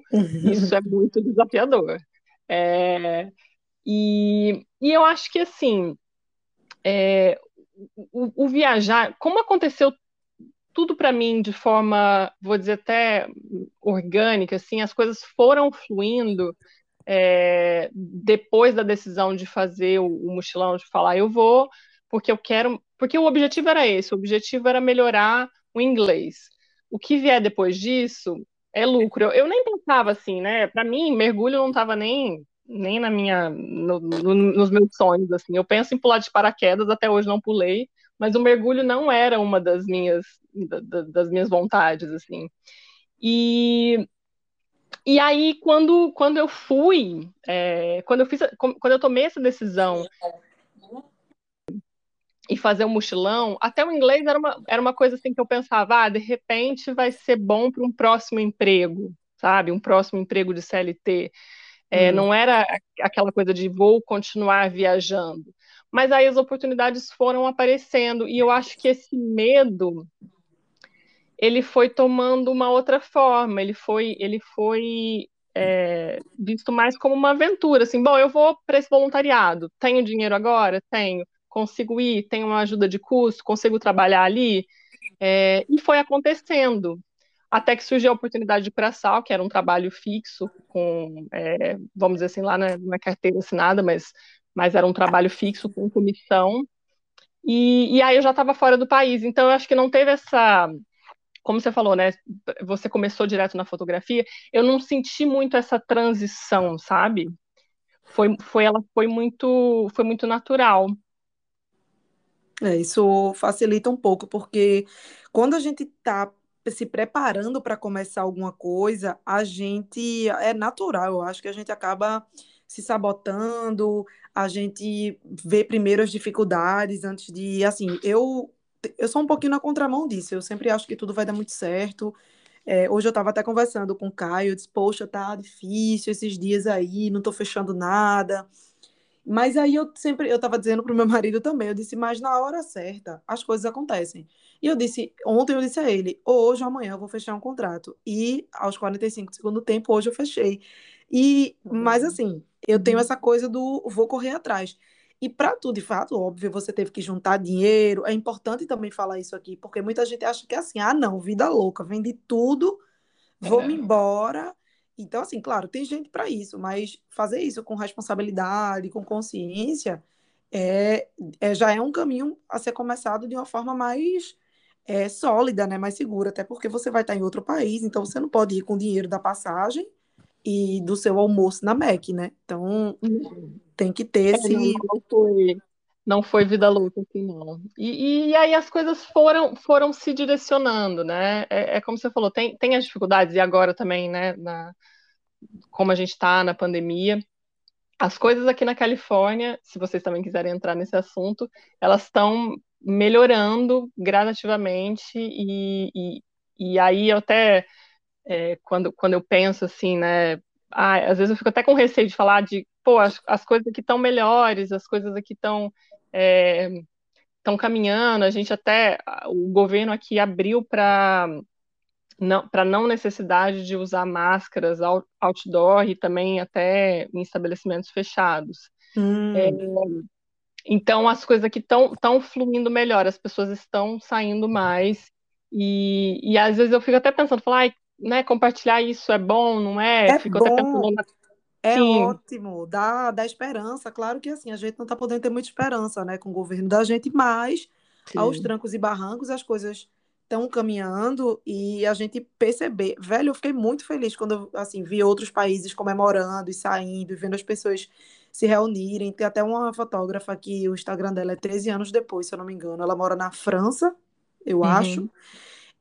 isso é muito desafiador. É, e, e eu acho que assim é, o, o, viajar, como aconteceu tudo para mim de forma, vou dizer até orgânica, assim, as coisas foram fluindo é, depois da decisão de fazer o, o mochilão, de falar eu vou, porque eu quero, porque o objetivo era esse, o objetivo era melhorar o inglês. O que vier depois disso é lucro. Eu, eu nem pensava assim, né? Para mim, mergulho não estava nem nem na minha no, no, nos meus sonhos assim. Eu penso em pular de paraquedas, até hoje não pulei, mas o mergulho não era uma das minhas da, das minhas vontades assim. E e aí quando quando eu fui, é, quando eu fiz quando eu tomei essa decisão e fazer um mochilão, até o inglês era uma, era uma coisa assim que eu pensava, ah, de repente vai ser bom para um próximo emprego, sabe? Um próximo emprego de CLT. É, hum. Não era aquela coisa de vou continuar viajando. Mas aí as oportunidades foram aparecendo e eu acho que esse medo ele foi tomando uma outra forma. Ele foi, ele foi é, visto mais como uma aventura. Assim, bom, eu vou para esse voluntariado. Tenho dinheiro agora? Tenho. Consigo ir? Tenho uma ajuda de custo? Consigo trabalhar ali? É, e foi acontecendo até que surgiu a oportunidade de pré-sal, que era um trabalho fixo, com, é, vamos dizer assim, lá na, na, carteira assinada, mas, mas era um trabalho fixo com comissão, e, e aí eu já estava fora do país, então eu acho que não teve essa, como você falou, né, você começou direto na fotografia, eu não senti muito essa transição, sabe? Foi, foi, ela foi muito, foi muito natural. É, isso facilita um pouco, porque quando a gente está se preparando para começar alguma coisa, a gente é natural, eu acho que a gente acaba se sabotando, a gente vê primeiro as dificuldades antes de, assim, eu eu sou um pouquinho na contramão disso, eu sempre acho que tudo vai dar muito certo. É, hoje eu estava até conversando com o Caio, eu disse, poxa, tá difícil esses dias aí, não estou fechando nada. Mas aí eu sempre, eu estava dizendo para o meu marido também, eu disse, mas na hora certa as coisas acontecem. E eu disse, ontem eu disse a ele, hoje ou amanhã eu vou fechar um contrato. E aos 45 do segundo tempo, hoje eu fechei. E, mas uhum. assim, eu tenho uhum. essa coisa do vou correr atrás. E para tudo, de fato, óbvio, você teve que juntar dinheiro. É importante também falar isso aqui, porque muita gente acha que é assim, ah, não, vida louca, vendi tudo, vou-me é. embora então, assim, claro, tem gente para isso, mas fazer isso com responsabilidade, com consciência, é, é, já é um caminho a ser começado de uma forma mais é, sólida, né, mais segura, até porque você vai estar em outro país, então você não pode ir com o dinheiro da passagem e do seu almoço na MEC, né? Então, tem que ter é, esse... Não, foi, não foi vida louca, assim, não. E, e aí as coisas foram, foram se direcionando, né? É, é, como você falou, tem, tem as dificuldades, e agora também, né, na, como a gente está na pandemia. As coisas aqui na Califórnia, se vocês também quiserem entrar nesse assunto, elas estão melhorando gradativamente, e, e, e aí eu até, é, quando, quando eu penso assim, né, ah, às vezes eu fico até com receio de falar de, pô, as, as coisas aqui estão melhores, as coisas aqui estão é, caminhando, a gente até, o governo aqui abriu para não, para não necessidade de usar máscaras outdoor e também até em estabelecimentos fechados. Hum. É, então as coisas aqui estão fluindo melhor, as pessoas estão saindo mais e, e às vezes eu fico até pensando, falar, né, compartilhar isso é bom, não é? É fico bom. até pensando é Sim. ótimo, dá, dá esperança. Claro que assim, a gente não está podendo ter muita esperança né, com o governo da gente, mas Sim. aos trancos e barrancos as coisas estão caminhando e a gente perceber. Velho, eu fiquei muito feliz quando assim, vi outros países comemorando e saindo, e vendo as pessoas se reunirem. Tem até uma fotógrafa que o Instagram dela é 13 anos depois, se eu não me engano. Ela mora na França, eu uhum. acho.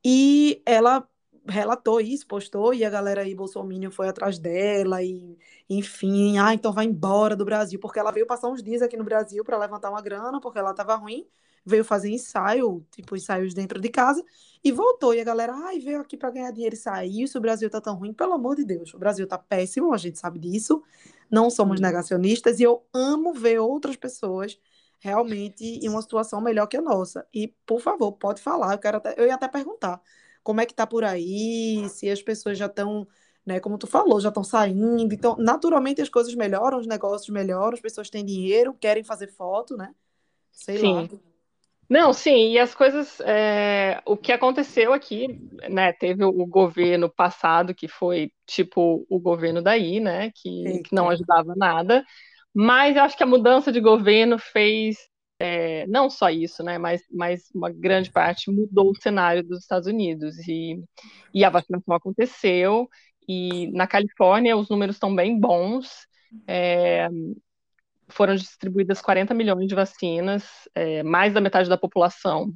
E ela relatou isso, postou, e a galera aí, Bolsonaro, foi atrás dela, e enfim, ah, então vai embora do Brasil, porque ela veio passar uns dias aqui no Brasil para levantar uma grana, porque ela tava ruim, veio fazer ensaio, tipo, ensaios dentro de casa, e voltou, e a galera, ai, veio aqui para ganhar dinheiro e saiu, se o Brasil tá tão ruim, pelo amor de Deus, o Brasil tá péssimo, a gente sabe disso, não somos negacionistas, e eu amo ver outras pessoas realmente em uma situação melhor que a nossa. E, por favor, pode falar, eu quero até, eu ia até perguntar, como é que tá por aí, se as pessoas já estão, né, como tu falou, já estão saindo. Então, naturalmente as coisas melhoram, os negócios melhoram, as pessoas têm dinheiro, querem fazer foto, né? Sei Sim. lá. Não, sim, e as coisas. É, o que aconteceu aqui, né? Teve o governo passado, que foi tipo o governo daí, né? Que, que não ajudava nada. Mas eu acho que a mudança de governo fez é, não só isso, né? Mas, mas uma grande parte mudou o cenário dos Estados Unidos. E, e a vacinação aconteceu, e na Califórnia os números estão bem bons. É, foram distribuídas 40 milhões de vacinas, é, mais da metade da população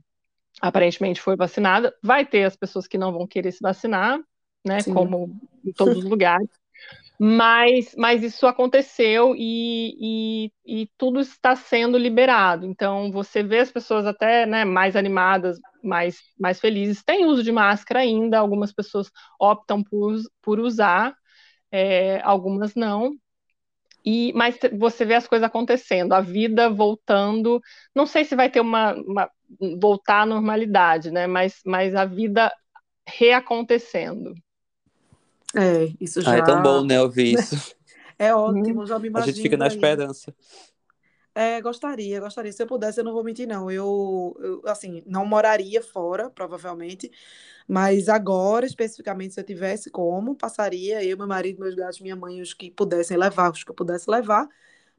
aparentemente foi vacinada. Vai ter as pessoas que não vão querer se vacinar, né? Sim. Como em todos os lugares. Mas, mas isso aconteceu e, e, e, tudo está sendo liberado. Então, você vê as pessoas até né, mais animadas, mais, mais felizes. Tem uso de máscara ainda, algumas pessoas optam por, por usar, é, algumas não. E, mas você vê as coisas acontecendo, a vida voltando. Não sei se vai ter uma, uma voltar à normalidade, né? Mas, mas a vida reacontecendo. É, isso já. Ah, é tão bom, né, ouvir isso. É ótimo, já me imagino. A gente fica na aí. esperança. É, gostaria, gostaria. Se eu pudesse, eu não vou mentir, não. Eu, eu, assim, não moraria fora, provavelmente, mas agora, especificamente, se eu tivesse como, passaria eu, meu marido, meus gatos, minha mãe, os que pudessem levar, os que eu pudesse levar,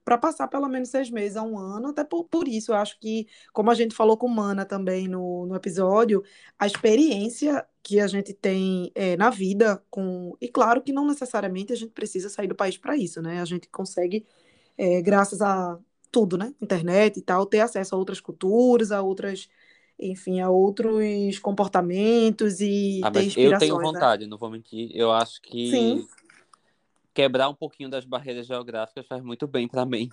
para passar pelo menos seis meses a um ano, até por, por isso eu acho que, como a gente falou com Mana também no, no episódio, a experiência que a gente tem é, na vida, com e claro que não necessariamente a gente precisa sair do país para isso, né? A gente consegue, é, graças a tudo, né? Internet e tal, ter acesso a outras culturas, a outras enfim, a outros comportamentos e ah, ter inspirações. Eu tenho né? vontade, né? não vou mentir. Eu acho que Sim quebrar um pouquinho das barreiras geográficas faz muito bem para mim.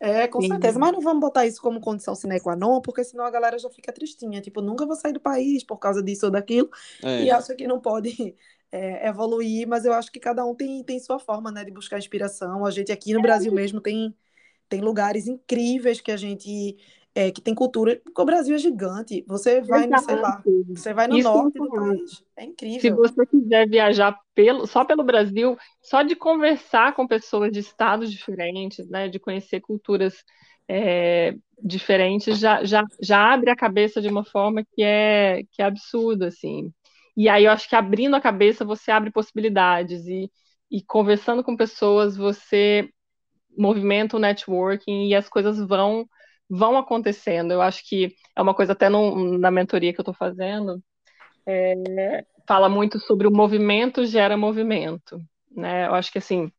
É, com Sim. certeza, mas não vamos botar isso como condição sine qua non, porque senão a galera já fica tristinha, tipo, nunca vou sair do país por causa disso ou daquilo, é. e acha que não pode é, evoluir, mas eu acho que cada um tem, tem sua forma, né, de buscar inspiração. A gente aqui no Brasil mesmo tem, tem lugares incríveis que a gente é, que tem cultura, porque o Brasil é gigante. Você vai, no, sei lá, você vai no Isso norte do país. É incrível. Se você quiser viajar pelo, só pelo Brasil, só de conversar com pessoas de estados diferentes, né, de conhecer culturas é, diferentes, já, já, já abre a cabeça de uma forma que é, que é absurda, assim. E aí eu acho que abrindo a cabeça você abre possibilidades e, e conversando com pessoas você movimenta o networking e as coisas vão vão acontecendo. Eu acho que é uma coisa até no, na mentoria que eu estou fazendo, é, fala muito sobre o movimento gera movimento. Né? Eu acho que assim,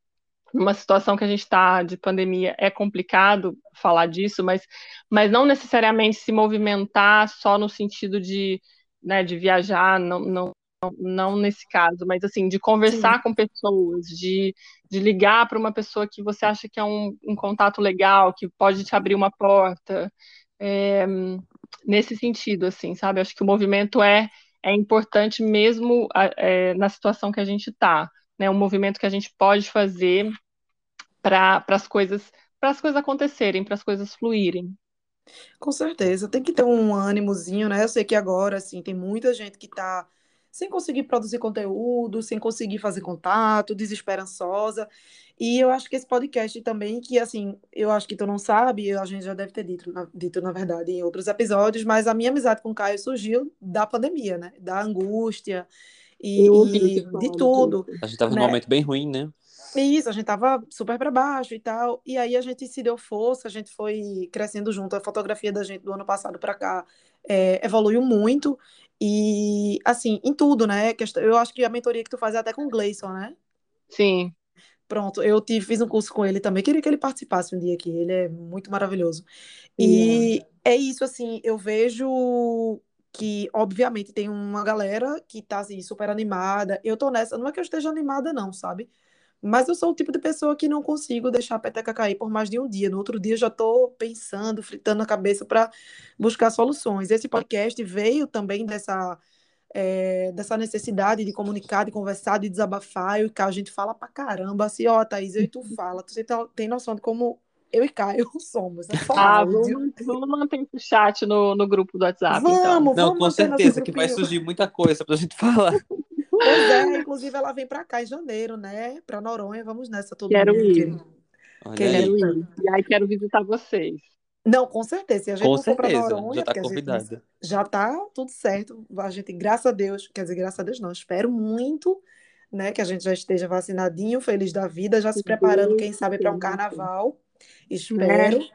numa situação que a gente está de pandemia, é complicado falar disso, mas, mas não necessariamente se movimentar só no sentido de, né, de viajar, não, não, não nesse caso, mas assim, de conversar Sim. com pessoas, de, de ligar para uma pessoa que você acha que é um, um, contato legal, que pode te abrir uma porta, é, nesse sentido, assim, sabe? Acho que o movimento é, é importante mesmo é, na situação que a gente está, né? Um movimento que a gente pode fazer para as coisas para as coisas acontecerem, para as coisas fluírem. Com certeza, tem que ter um ânimozinho, né? Eu sei que agora, assim, tem muita gente que está sem conseguir produzir conteúdo, sem conseguir fazer contato, desesperançosa. E eu acho que esse podcast também, que assim, eu acho que tu não sabe, a gente já deve ter dito, na, dito na verdade, em outros episódios, mas a minha amizade com o Caio surgiu da pandemia, né? Da angústia e, e de tudo. A gente tava né? num momento bem ruim, né? Isso, a gente tava super para baixo e tal. E aí a gente se deu força, a gente foi crescendo junto. A fotografia da gente do ano passado para cá é, evoluiu muito. E, assim, em tudo, né? Eu acho que a mentoria que tu faz é até com o Gleison, né? Sim. Pronto, eu tive, fiz um curso com ele também. Queria que ele participasse um dia aqui. Ele é muito maravilhoso. E é isso, assim, eu vejo que, obviamente, tem uma galera que tá, assim, super animada. Eu tô nessa. Não é que eu esteja animada, não, sabe? Mas eu sou o tipo de pessoa que não consigo deixar a peteca cair por mais de um dia. No outro dia eu já estou pensando, fritando a cabeça para buscar soluções. Esse podcast veio também dessa, é, dessa necessidade de comunicar, de conversar, de desabafar. Eu e Caio, a gente fala pra caramba. Assim, ó, Thaís, eu e tu fala. Tu tem noção de como eu e Caio somos. Né? Ah, vamos, vamos manter o chat no, no grupo do WhatsApp. Vamos, então. vamos. Não, com certeza que vai surgir muita coisa pra gente falar. Pois é, inclusive ela vem para cá em janeiro, né? Para Noronha, vamos nessa todo quero mundo. Ir. Quero ir. E aí quero visitar vocês. Não, com certeza. Se a gente Com não for para certeza, Noronha, já tá porque a gente convidada. já tá tudo certo. A gente, graças a Deus, quer dizer, graças a Deus não, espero muito, né, que a gente já esteja vacinadinho, feliz da vida, já se preparando, quem sabe, para um carnaval. Espero.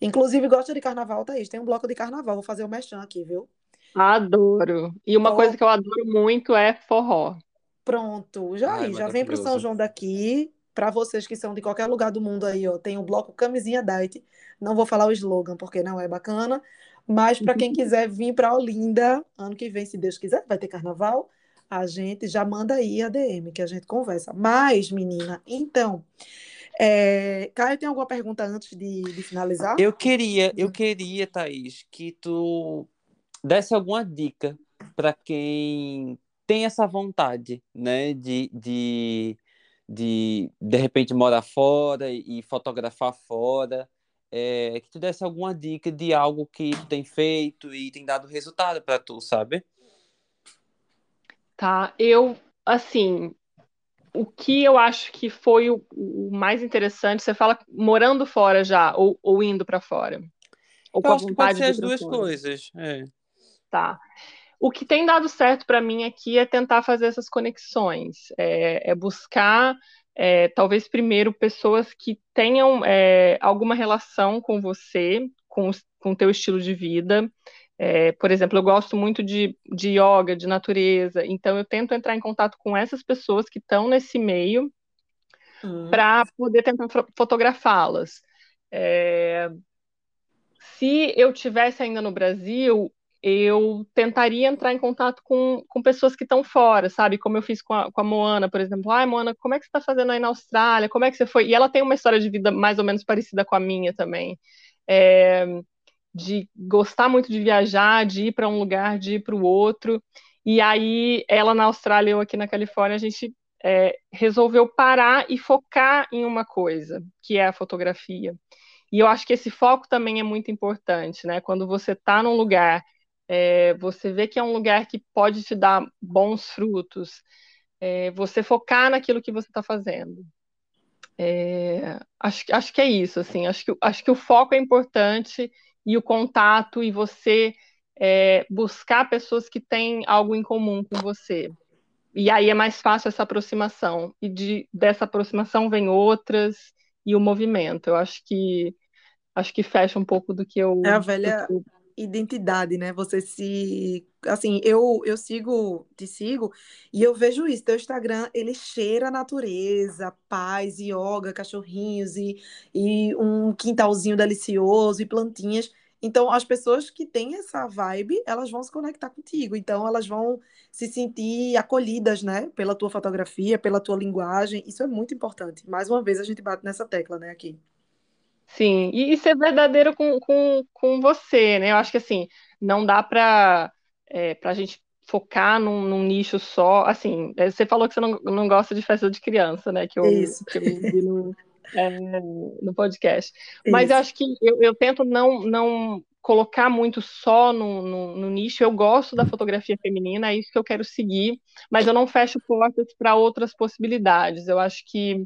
Inclusive, gosta de carnaval, Thaís. Tem um bloco de carnaval, vou fazer o merchan aqui, viu? Adoro. E uma coisa que eu adoro muito é forró. Pronto, já Ai, aí, já vem para o São. João daqui. Para vocês que são de qualquer lugar do mundo aí, ó, tem o bloco Camisinha Diet. Não vou falar o slogan porque não é bacana, mas para quem quiser vir para Olinda, ano que vem, se Deus quiser, vai ter carnaval. A gente já manda aí a DM que a gente conversa. Mas, menina, então, é... Caio, tem alguma pergunta antes de, de finalizar? Eu queria, eu queria, Thaís, que tu desse alguma dica para quem tem essa vontade, né, de, de, de, de repente morar fora e fotografar fora, é, que tu desse alguma dica de algo que tu tem feito e tem dado resultado para tu, sabe? Tá, eu, assim, o que eu acho que foi o, o mais interessante, você fala morando fora já, ou, ou indo para fora? Ou com Eu a acho que pode vontade ser as duas fora? coisas. É. Tá. O que tem dado certo para mim aqui é tentar fazer essas conexões, é, é buscar, é, talvez primeiro, pessoas que tenham é, alguma relação com você, com o teu estilo de vida. É, por exemplo, eu gosto muito de, de yoga, de natureza, então eu tento entrar em contato com essas pessoas que estão nesse meio Hum, para poder tentar fo- fotografá-las. É, se eu tivesse ainda no Brasil, eu tentaria entrar em contato com, com pessoas que estão fora, sabe? Como eu fiz com a, com a Moana, por exemplo. Ai, Moana, como é que você está fazendo aí na Austrália? Como é que você foi? E ela tem uma história de vida mais ou menos parecida com a minha também. É, de gostar muito de viajar, de ir para um lugar, de ir para o outro. E aí, ela na Austrália, eu aqui na Califórnia, a gente é, resolveu parar e focar em uma coisa, que é a fotografia. E eu acho que esse foco também é muito importante, né? Quando você está num lugar, é, você vê que é um lugar que pode te dar bons frutos, é, você focar naquilo que você está fazendo. É, acho, acho que é isso, assim. Acho que, acho que o foco é importante e o contato e você é, buscar pessoas que têm algo em comum com você. E aí é mais fácil essa aproximação. E de, dessa aproximação vem outras e o movimento. Eu acho que acho que fecha um pouco do que eu, É a velha que eu- identidade, né? Você se. Assim, eu, eu sigo, te sigo, e eu vejo isso. Teu Instagram, ele cheira a natureza, paz, yoga, cachorrinhos, e, e um quintalzinho delicioso, e plantinhas. Então, as pessoas que têm essa vibe, elas vão se conectar contigo. Então, elas vão se sentir acolhidas, né? Pela tua fotografia, pela tua linguagem. Isso é muito importante. Mais uma vez, a gente bate nessa tecla, né, aqui. Sim, e, e ser verdadeiro com, com, com você, né? Eu acho que assim, não dá para é, a gente focar num, num nicho só. Assim, é, você falou que você não, não gosta de festa de criança, né? Que eu, Isso, que eu vi no, é, no podcast. Mas eu isso. acho que eu, eu tento não, não colocar muito só no, no, no nicho. Eu gosto da fotografia feminina, é isso que eu quero seguir, mas eu não fecho portas para outras possibilidades. Eu acho que.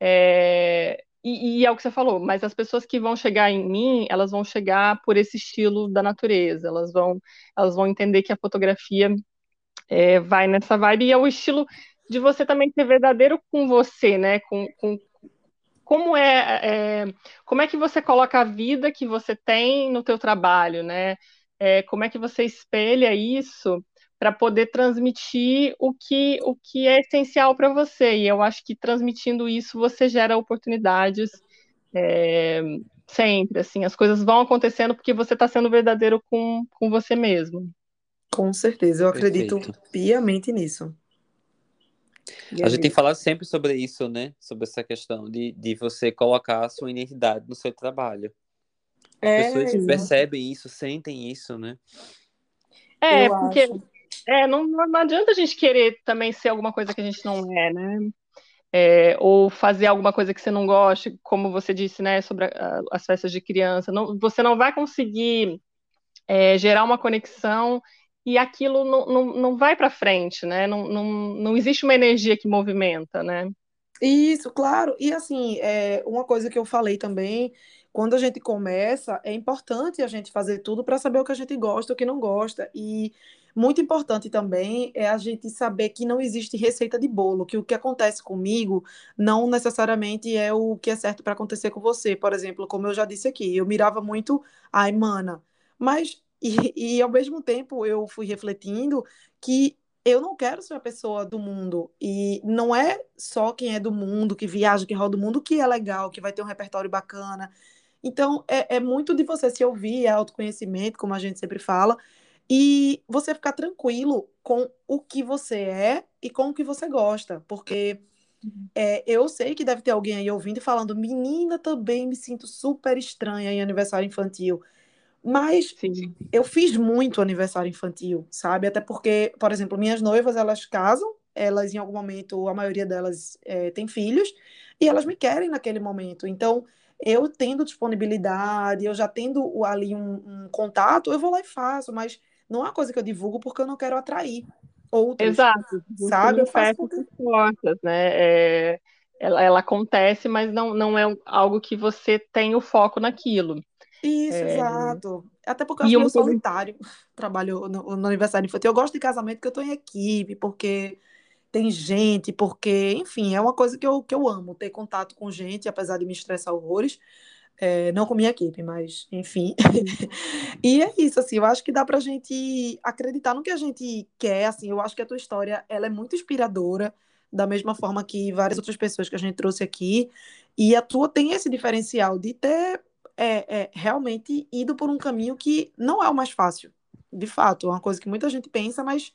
é, e, e é o que você falou, mas as pessoas que vão chegar em mim, elas vão chegar por esse estilo da natureza, elas vão, elas vão entender que a fotografia é, vai nessa vibe, e é o estilo de você também ser verdadeiro com você, né? Com, com como é, é, como é que você coloca a vida que você tem no teu trabalho, né? É, como é que você espelha isso para poder transmitir o que, o que é essencial para você? E eu acho que transmitindo isso você gera oportunidades é, sempre, assim, as coisas vão acontecendo porque você está sendo verdadeiro com, com você mesmo. Com certeza, eu acredito Perfeito. piamente nisso. E é A gente tem falado sempre sobre isso, né? Sobre essa questão de, de você colocar a sua identidade no seu trabalho. As É, pessoas percebem isso, sentem isso, né? É, Eu porque acho. É, não, não adianta a gente querer também ser alguma coisa que a gente não é, né? É, ou fazer alguma coisa que você não goste, como você disse, né, sobre a- as festas de criança. Não, você não vai conseguir é, gerar uma conexão e aquilo não, não, não vai para frente, né? Não, não, não existe uma energia que movimenta, né? Isso, claro. E assim, é, uma coisa que eu falei também quando a gente começa, é importante a gente fazer tudo para saber o que a gente gosta, o que não gosta. E muito importante também é a gente saber que não existe receita de bolo, que o que acontece comigo não necessariamente é o que é certo para acontecer com você. Por exemplo, como eu já disse aqui, eu mirava muito a Emana, mas e, e ao mesmo tempo eu fui refletindo que eu não quero ser a pessoa do mundo. E não é só quem é do mundo, que viaja, que roda o mundo, que é legal, que vai ter um repertório bacana. Então, é, é muito de você se ouvir, é autoconhecimento, como a gente sempre fala, e você ficar tranquilo com o que você é e com o que você gosta. Porque é, eu sei que deve ter alguém aí ouvindo e falando, menina, também me sinto super estranha em aniversário infantil. Mas Sim. eu fiz muito aniversário infantil, sabe? Até porque, por exemplo, minhas noivas, elas casam, elas em algum momento, a maioria delas é, tem filhos, e elas me querem naquele momento. Então, eu tendo disponibilidade, eu já tendo ali um, um contato, eu vou lá e faço, mas não é uma coisa que eu divulgo porque eu não quero atrair outros. Exato. Sabe? Eu faço porque... portas, né? É, ela, ela, acontece, mas não, não é algo que você tem o foco naquilo. Isso, é... exato. Até porque eu sou um... solitário. Trabalho no, no aniversário infantil. Eu gosto de casamento porque eu estou em equipe, porque tem gente, porque, enfim, é uma coisa que eu, que eu amo, ter contato com gente, apesar de me estressar horrores. É, não com minha equipe, mas enfim. e é isso, assim, eu acho que dá pra gente acreditar no que a gente quer, assim, eu acho que a tua história, ela é muito inspiradora, da mesma forma que várias outras pessoas que a gente trouxe aqui, e a tua tem esse diferencial de ter é, é, realmente ido por um caminho que não é o mais fácil, de fato, é uma coisa que muita gente pensa, mas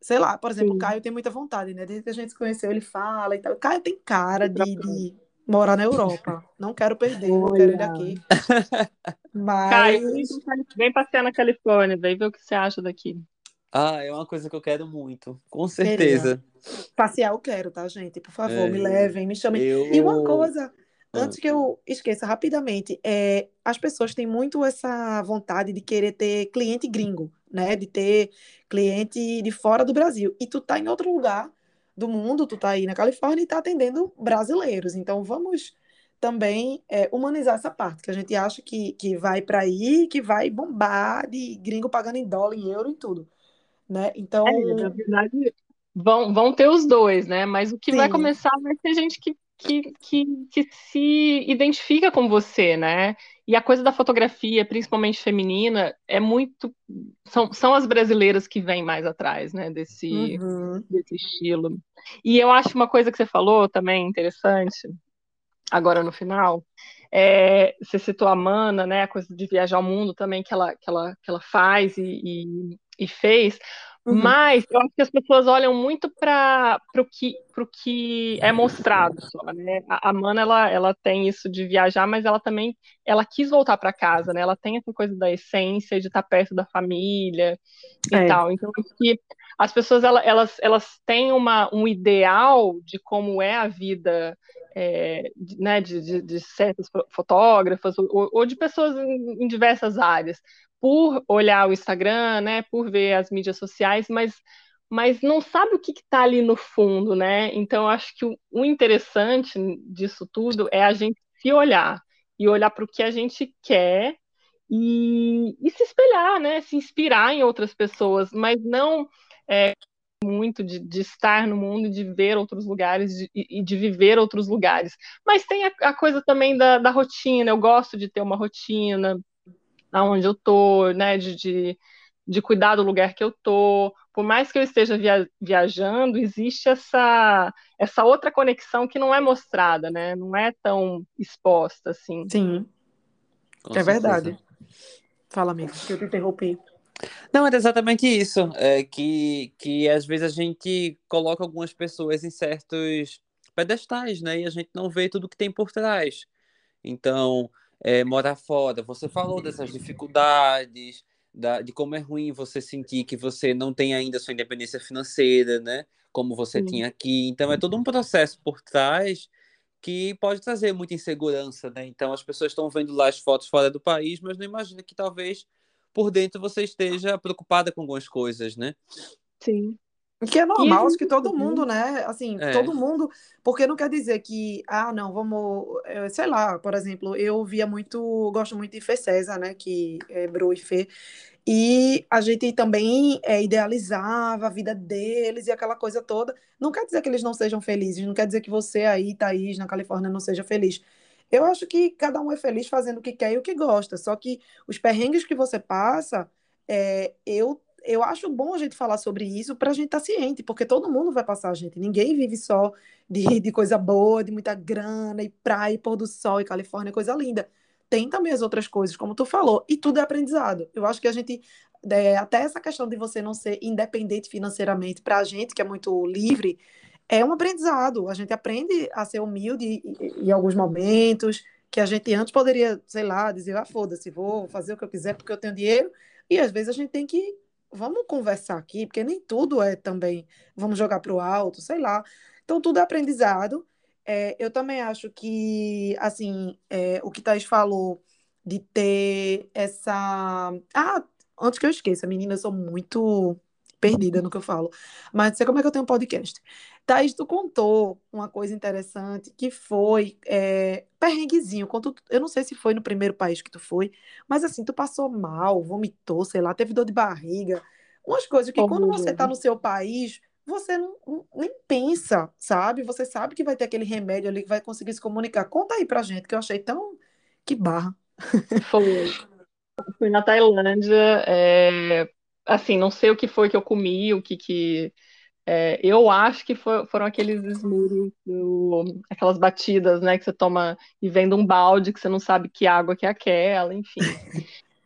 sei lá, por exemplo, Sim. o Caio tem muita vontade, né? Desde que a gente se conheceu, ele fala e tal. O Caio tem cara de, de morar na Europa. Não quero perder, não quero ele aqui. Mas... Caio, vem passear na Califórnia, vem ver o que você acha daqui. Ah, é uma coisa que eu quero muito, com certeza. Queria. Passear eu quero, tá, gente? Por favor, é, me levem, me chamem. Eu... E uma coisa, ah. antes que eu esqueça rapidamente, é, as pessoas têm muito essa vontade de querer ter cliente gringo, né? De ter cliente de fora do Brasil. E tu tá em outro lugar do mundo, tu tá aí na Califórnia e tá atendendo brasileiros. Então vamos também é, humanizar essa parte, que a gente acha que, que vai para aí, que vai bombar de gringo pagando em dólar, em euro e tudo. Né? Então. É, na verdade, vão, vão ter os dois, né? Mas o que Sim. vai começar vai ser gente que que, que, que se identifica com você, né? E a coisa da fotografia, principalmente feminina, é muito. São, são as brasileiras que vêm mais atrás, né? Desse, uhum. desse estilo. E eu acho uma coisa que você falou também interessante, agora no final. É, você citou a Mana, né? A coisa de viajar ao mundo também que ela, que ela, que ela faz e, e, e fez. Uhum. Mas eu acho que as pessoas olham muito para o que, que é mostrado só, né? A, a Mana, ela, ela tem isso de viajar, mas ela também ela quis voltar para casa, né? Ela tem essa coisa da essência, de estar perto da família e é. tal. Então, que as pessoas, elas, elas, têm uma, um ideal de como é a vida é, de, né, de, de, de certas fotógrafas ou, ou de pessoas em, em diversas áreas por olhar o Instagram, né, por ver as mídias sociais, mas, mas não sabe o que está ali no fundo, né? Então, acho que o, o interessante disso tudo é a gente se olhar e olhar para o que a gente quer e, e, se espelhar, né? Se inspirar em outras pessoas, mas não é, muito de, de, estar no mundo, de ver outros lugares de, e de viver outros lugares. Mas tem a, a coisa também da, da, rotina. Eu gosto de ter uma rotina, aonde eu tô, né, de, de, de, cuidar do lugar que eu tô. Por mais que eu esteja via, viajando, existe essa, essa outra conexão que não é mostrada, né? Não é tão exposta assim. Sim. Com é certeza. verdade. Fala, amigo, que eu te interrompi. Não, é exatamente isso. É que, que às vezes a gente coloca algumas pessoas em certos pedestais, né? E a gente não vê tudo que tem por trás. Então, é, morar fora. Você falou dessas dificuldades, da, de como é ruim você sentir que você não tem ainda sua independência financeira, né? Como você Sim. tinha aqui. Então é todo um processo por trás que pode trazer muita insegurança, né? Então as pessoas estão vendo lá as fotos fora do país, mas não imagina que talvez por dentro você esteja preocupada com algumas coisas, né? Sim. Que é normal, acho que todo mundo, né? Assim, é. todo mundo. Porque não quer dizer que, ah, não, vamos. Eh, sei lá, por exemplo, eu via muito. Gosto muito de Fê César, né? Que é Bru e Fê. E a gente também é, idealizava a vida deles e aquela coisa toda. Não quer dizer que eles não sejam felizes, não quer dizer que você aí, Thaís, na Califórnia, não seja feliz. Eu acho que cada um é feliz fazendo o que quer e o que gosta. Só que os perrengues que você passa, é, eu eu acho bom a gente falar sobre isso para a gente estar tá ciente, porque todo mundo vai passar, gente. Ninguém vive só de, de coisa boa, de muita grana e praia, e pôr do sol e Califórnia, coisa linda. Tem também as outras coisas, como tu falou, e tudo é aprendizado. Eu acho que a gente, é, até essa questão de você não ser independente financeiramente, para a gente que é muito livre, é um aprendizado. A gente aprende a ser humilde em, alguns momentos, que a gente antes poderia, sei lá, dizer, ah, foda-se, vou fazer o que eu quiser porque eu tenho dinheiro. E às vezes a gente tem que vamos conversar aqui, porque nem tudo é também, vamos jogar para o alto, sei lá. Então, tudo é aprendizado. É, eu também acho que, assim, é, o que Thais falou de ter essa. Ah, antes que eu esqueça, menina, eu sou muito perdida no que eu falo. Mas sei como é que eu tenho um podcast. Thaís, tu contou uma coisa interessante que foi é, perrenguezinho. Quando tu, eu não sei se foi no primeiro país que tu foi, mas assim, tu passou mal, vomitou, sei lá, teve dor de barriga. Umas coisas que quando você tá no seu país, você não, nem pensa, sabe? Você sabe que vai ter aquele remédio ali que vai conseguir se comunicar. Conta aí pra gente, que eu achei tão. Que barra. Foi. Fui na Tailândia, é, assim, não sei o que foi que eu comi, o que que. É, eu acho que for, foram aqueles smoothies, aquelas batidas, né, que você toma e vem de um balde que você não sabe que água que é aquela, enfim.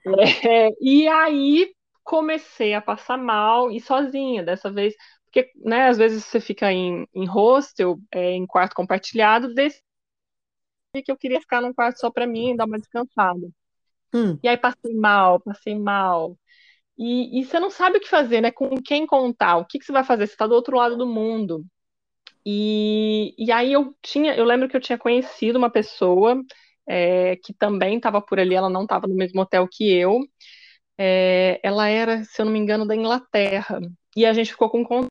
é, e aí comecei a passar mal e sozinha, dessa vez, porque, né, às vezes você fica em, em hostel, é, em quarto compartilhado, desse que eu queria ficar num quarto só para mim, dar uma descansada. Hum. E aí passei mal, passei mal. E, e, você não sabe o que fazer, né? Com quem contar? O que, que você vai fazer? Você está do outro lado do mundo. E, e aí eu tinha, eu lembro que eu tinha conhecido uma pessoa é, que também estava por ali, ela não estava no mesmo hotel que eu. É, ela era, se eu não me engano, da Inglaterra. E a gente ficou com contato.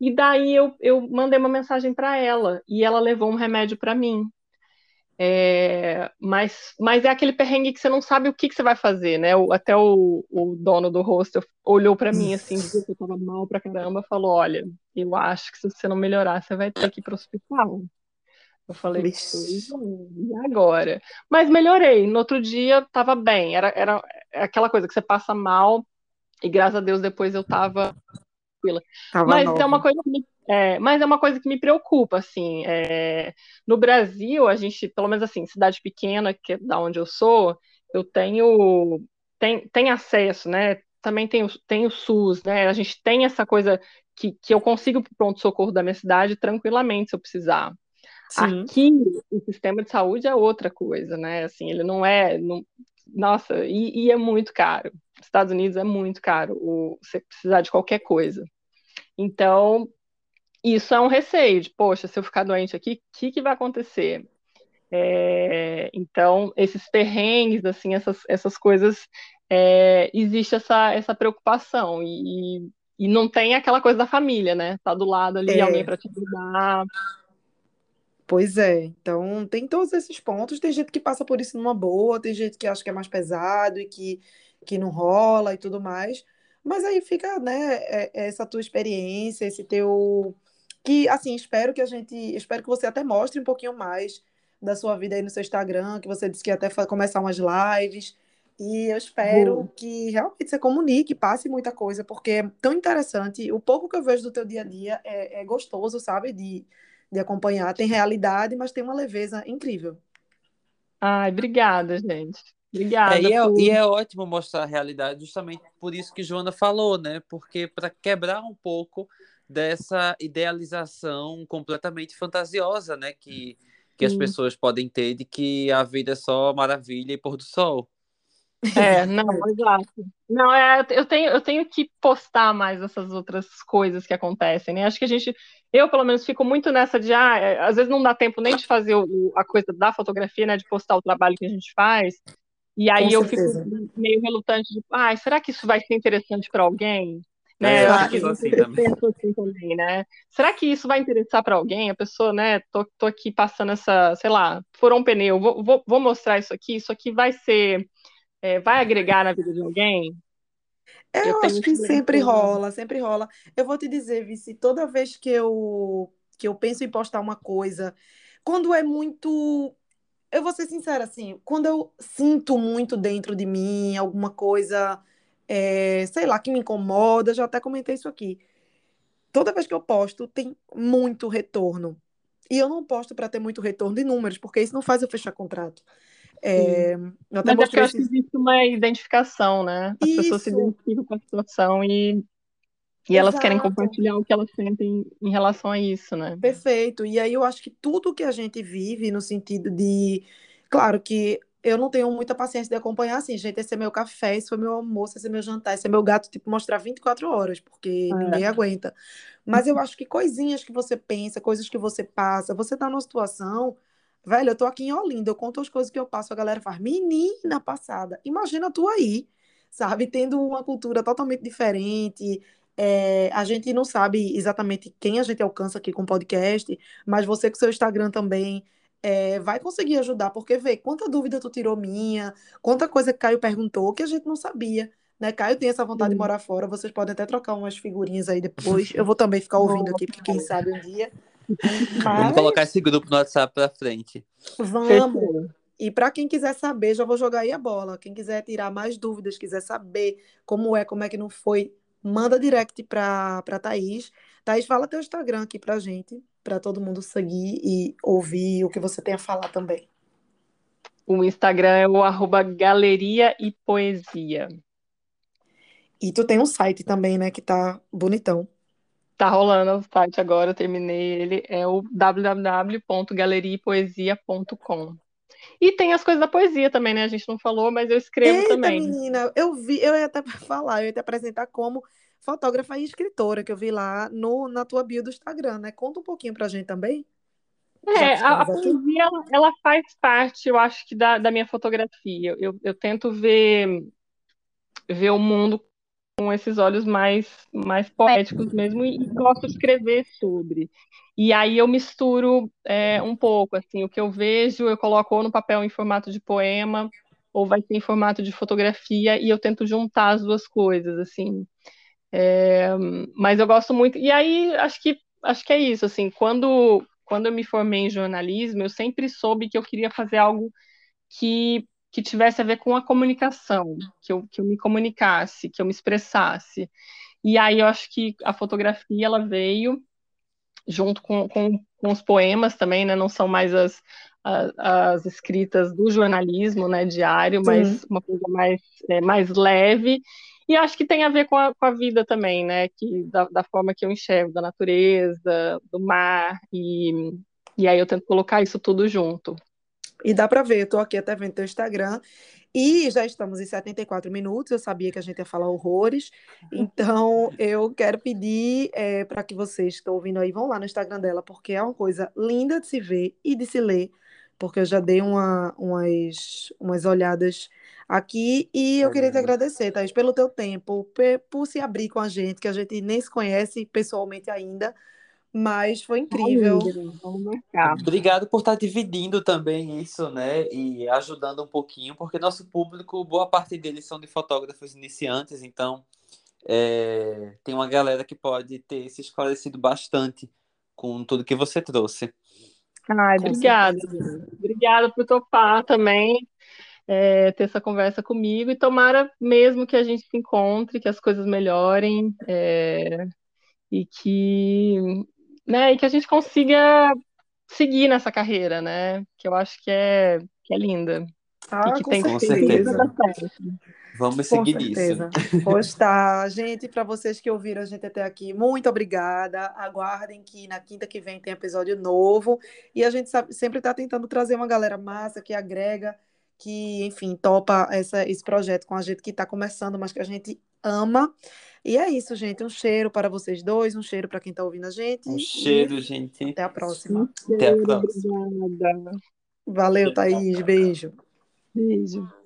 E daí eu, eu mandei uma mensagem para ela e ela levou um remédio para mim. É, mas, mas é aquele perrengue que você não sabe o que, que você vai fazer, né? O, até o, o, dono do hostel olhou para mim assim, dizia que eu tava mal pra caramba, falou: Olha, eu acho que se você não melhorar, você vai ter que ir pro hospital. Eu falei, e agora? Mas melhorei. No outro dia tava bem. Era, era aquela coisa que você passa mal, e graças a Deus depois eu tava tranquila. Mas nova. é uma coisa que me é, mas é uma coisa que me preocupa, assim. É, no Brasil, a gente, pelo menos assim, cidade pequena, que é da onde eu sou, eu tenho tem, tem acesso, né? Também tem, tem o SUS, né? A gente tem essa coisa que, que eu consigo para o pronto-socorro da minha cidade tranquilamente, se eu precisar. Sim. Aqui, o sistema de saúde é outra coisa, né? Assim, ele não é. Não, nossa, e, e, é muito caro. Estados Unidos é muito caro o, você precisar de qualquer coisa. Então, isso é um receio de, poxa, se eu ficar doente aqui, o que, que vai acontecer? É, então, esses perrengues, assim, essas, essas coisas, é, existe essa, essa preocupação e, e não tem aquela coisa da família, né? Tá do lado ali, é. alguém para te ajudar. Pois é, então tem todos esses pontos. Tem gente que passa por isso numa boa, tem gente que acha que é mais pesado e que, que não rola e tudo mais. Mas aí fica, né, é, essa tua experiência, esse teu que, assim, espero que a gente, espero que você até mostre um pouquinho mais da sua vida aí no seu Instagram, que você disse que ia até começar umas lives. E eu espero que realmente você comunique, passe muita coisa, porque é tão interessante. O pouco que eu vejo do teu dia a dia é, é gostoso, sabe? De, de acompanhar. Tem realidade, mas tem uma leveza incrível. Ai, obrigada, gente. Obrigada. É, e, é, por... e, é, ótimo mostrar a realidade, justamente por isso que Joana falou, né? Porque para quebrar um pouco dessa idealização completamente fantasiosa, né? Que, que as pessoas podem ter de que a vida é só maravilha e pôr do sol. É, não, exato. Não, é, eu tenho, eu tenho que postar mais essas outras coisas que acontecem, né? Acho que a gente, eu pelo menos fico muito nessa de, ah, é, às vezes não dá tempo nem de fazer o, a coisa da fotografia, né? De postar o trabalho que a gente faz. E aí Com eu certeza. fico meio relutante de, ah, será que isso vai ser interessante para alguém? Né? É, eu acho que assim também. assim também, né? Será que isso vai interessar para alguém? A pessoa, né? Tô, tô aqui passando essa, sei lá, furou um pneu, vou, vou, vou mostrar isso aqui, isso aqui vai ser, é, vai agregar na vida de alguém? É, Eu eu acho que sempre rola, sempre rola. Eu vou te dizer, Vici, toda vez que eu que eu penso em postar uma coisa, quando é muito, eu vou ser sincera, assim, quando eu sinto muito dentro de mim alguma coisa, é, sei lá, que me incomoda, já até comentei isso aqui. Toda vez que eu posto, tem muito retorno. E eu não posto para ter muito retorno de números, porque isso não faz eu fechar contrato. É, eu até Mas é porque mostrei esses... existe uma identificação, né? As pessoas se Isso, identificam com a situação e, e elas querem compartilhar o que elas sentem em relação a isso, né? Perfeito. E aí eu acho que tudo que a gente vive no sentido de, claro que eu não tenho muita paciência de acompanhar assim, gente, esse é meu café, esse foi meu almoço, esse é meu jantar, esse é meu gato, tipo, mostrar 24 horas, porque ninguém É. aguenta. Mas eu acho que coisinhas que você pensa, coisas que você passa, você tá numa situação, velho, eu tô aqui em Olinda, eu conto as coisas que eu passo, a galera faz, menina passada, imagina tu aí, sabe, tendo uma cultura totalmente diferente, é, a gente não sabe exatamente quem a gente alcança aqui com o podcast, mas você com seu Instagram também é, vai conseguir ajudar, porque vê quanta dúvida tu tirou minha, quanta coisa que Caio perguntou que a gente não sabia. Né? Caio tem essa vontade de morar fora, vocês podem até trocar umas figurinhas aí depois. Eu vou também ficar ouvindo aqui, porque quem sabe um dia. Vamos colocar Mas esse grupo no WhatsApp pra frente. vamos. E para quem quiser saber, já vou jogar aí a bola. Quem quiser tirar mais dúvidas, quiser saber como é, como é que não foi, manda direct para para Thaís. Thaís, fala teu Instagram aqui pra gente, para todo mundo seguir e ouvir o que você tem a falar também. O Instagram é o arroba Galeria e Poesia. E tu tem um site também, né, que tá bonitão. Tá rolando o site agora, eu terminei ele, é o www.galeriaepoesia.com. E tem as coisas da poesia também, né? A gente não falou, mas eu escrevo Eita, também. menina, eu vi, eu ia até falar, eu ia te apresentar como fotógrafa e escritora, que eu vi lá no, na tua bio do Instagram, né? Conta um pouquinho pra gente também, É, a, a poesia, ela, ela faz parte, eu acho que, da, da minha fotografia. Eu, eu tento ver, ver o mundo com esses olhos mais, mais poéticos mesmo e, e gosto de escrever sobre. E aí eu misturo é, um pouco, assim, o que eu vejo eu coloco ou no papel em formato de poema ou vai ser em formato de fotografia e eu tento juntar as duas coisas, assim. É, mas eu gosto muito. E aí acho que acho que é isso, assim, quando quando eu me formei em jornalismo, eu sempre soube que eu queria fazer algo que que tivesse a ver com a comunicação, que eu, que eu me comunicasse, que eu me expressasse. E aí eu acho que a fotografia ela veio junto com, com, com os poemas também, né? Não são mais as, as, as escritas do jornalismo, né, diário, Sim. mas uma coisa mais, é, mais leve. E acho que tem a ver com a, com a vida também, né? Que, da, da forma que eu enxergo, da natureza, do mar, e, e aí eu tento colocar isso tudo junto. E dá pra ver, eu tô aqui até vendo teu Instagram. E já estamos em 74 minutos. Eu sabia que a gente ia falar horrores. Então, eu quero pedir é, para que vocês que estão ouvindo aí vão lá no Instagram dela, porque é uma coisa linda de se ver e de se ler. Porque eu já dei uma, umas, umas olhadas aqui. E eu queria te agradecer, Thaís, pelo teu tempo, por se abrir com a gente, que a gente nem se conhece pessoalmente ainda. Mas foi incrível. Vamos marcar. Obrigado por estar dividindo também isso, né? E ajudando um pouquinho, porque nosso público, boa parte deles são de fotógrafos iniciantes, então é, tem uma galera que pode ter se esclarecido bastante com tudo que você trouxe. Ai, obrigada. Obrigada por topar também, é, ter essa conversa comigo e tomara mesmo que a gente se encontre, que as coisas melhorem, é, e que, né, e que a gente consiga seguir nessa carreira, né? Que eu acho que é, que é linda e Ah, que com tem, certeza. certo. Vamos Com seguir nisso. certeza. Pois tá, gente, para vocês que ouviram a gente até aqui, muito obrigada. Aguardem que na quinta que vem tem episódio novo. E a gente sabe- sempre está tentando trazer uma galera massa que agrega, que, enfim, topa essa, esse projeto com a gente que está começando, mas que a gente ama. E é isso, gente. Um cheiro para vocês dois, um cheiro para quem está ouvindo a gente. Um E cheiro, gente. até a próxima. Um Até a cheiro, próxima. obrigada. Valeu, Thaís. Beijo. Beijo.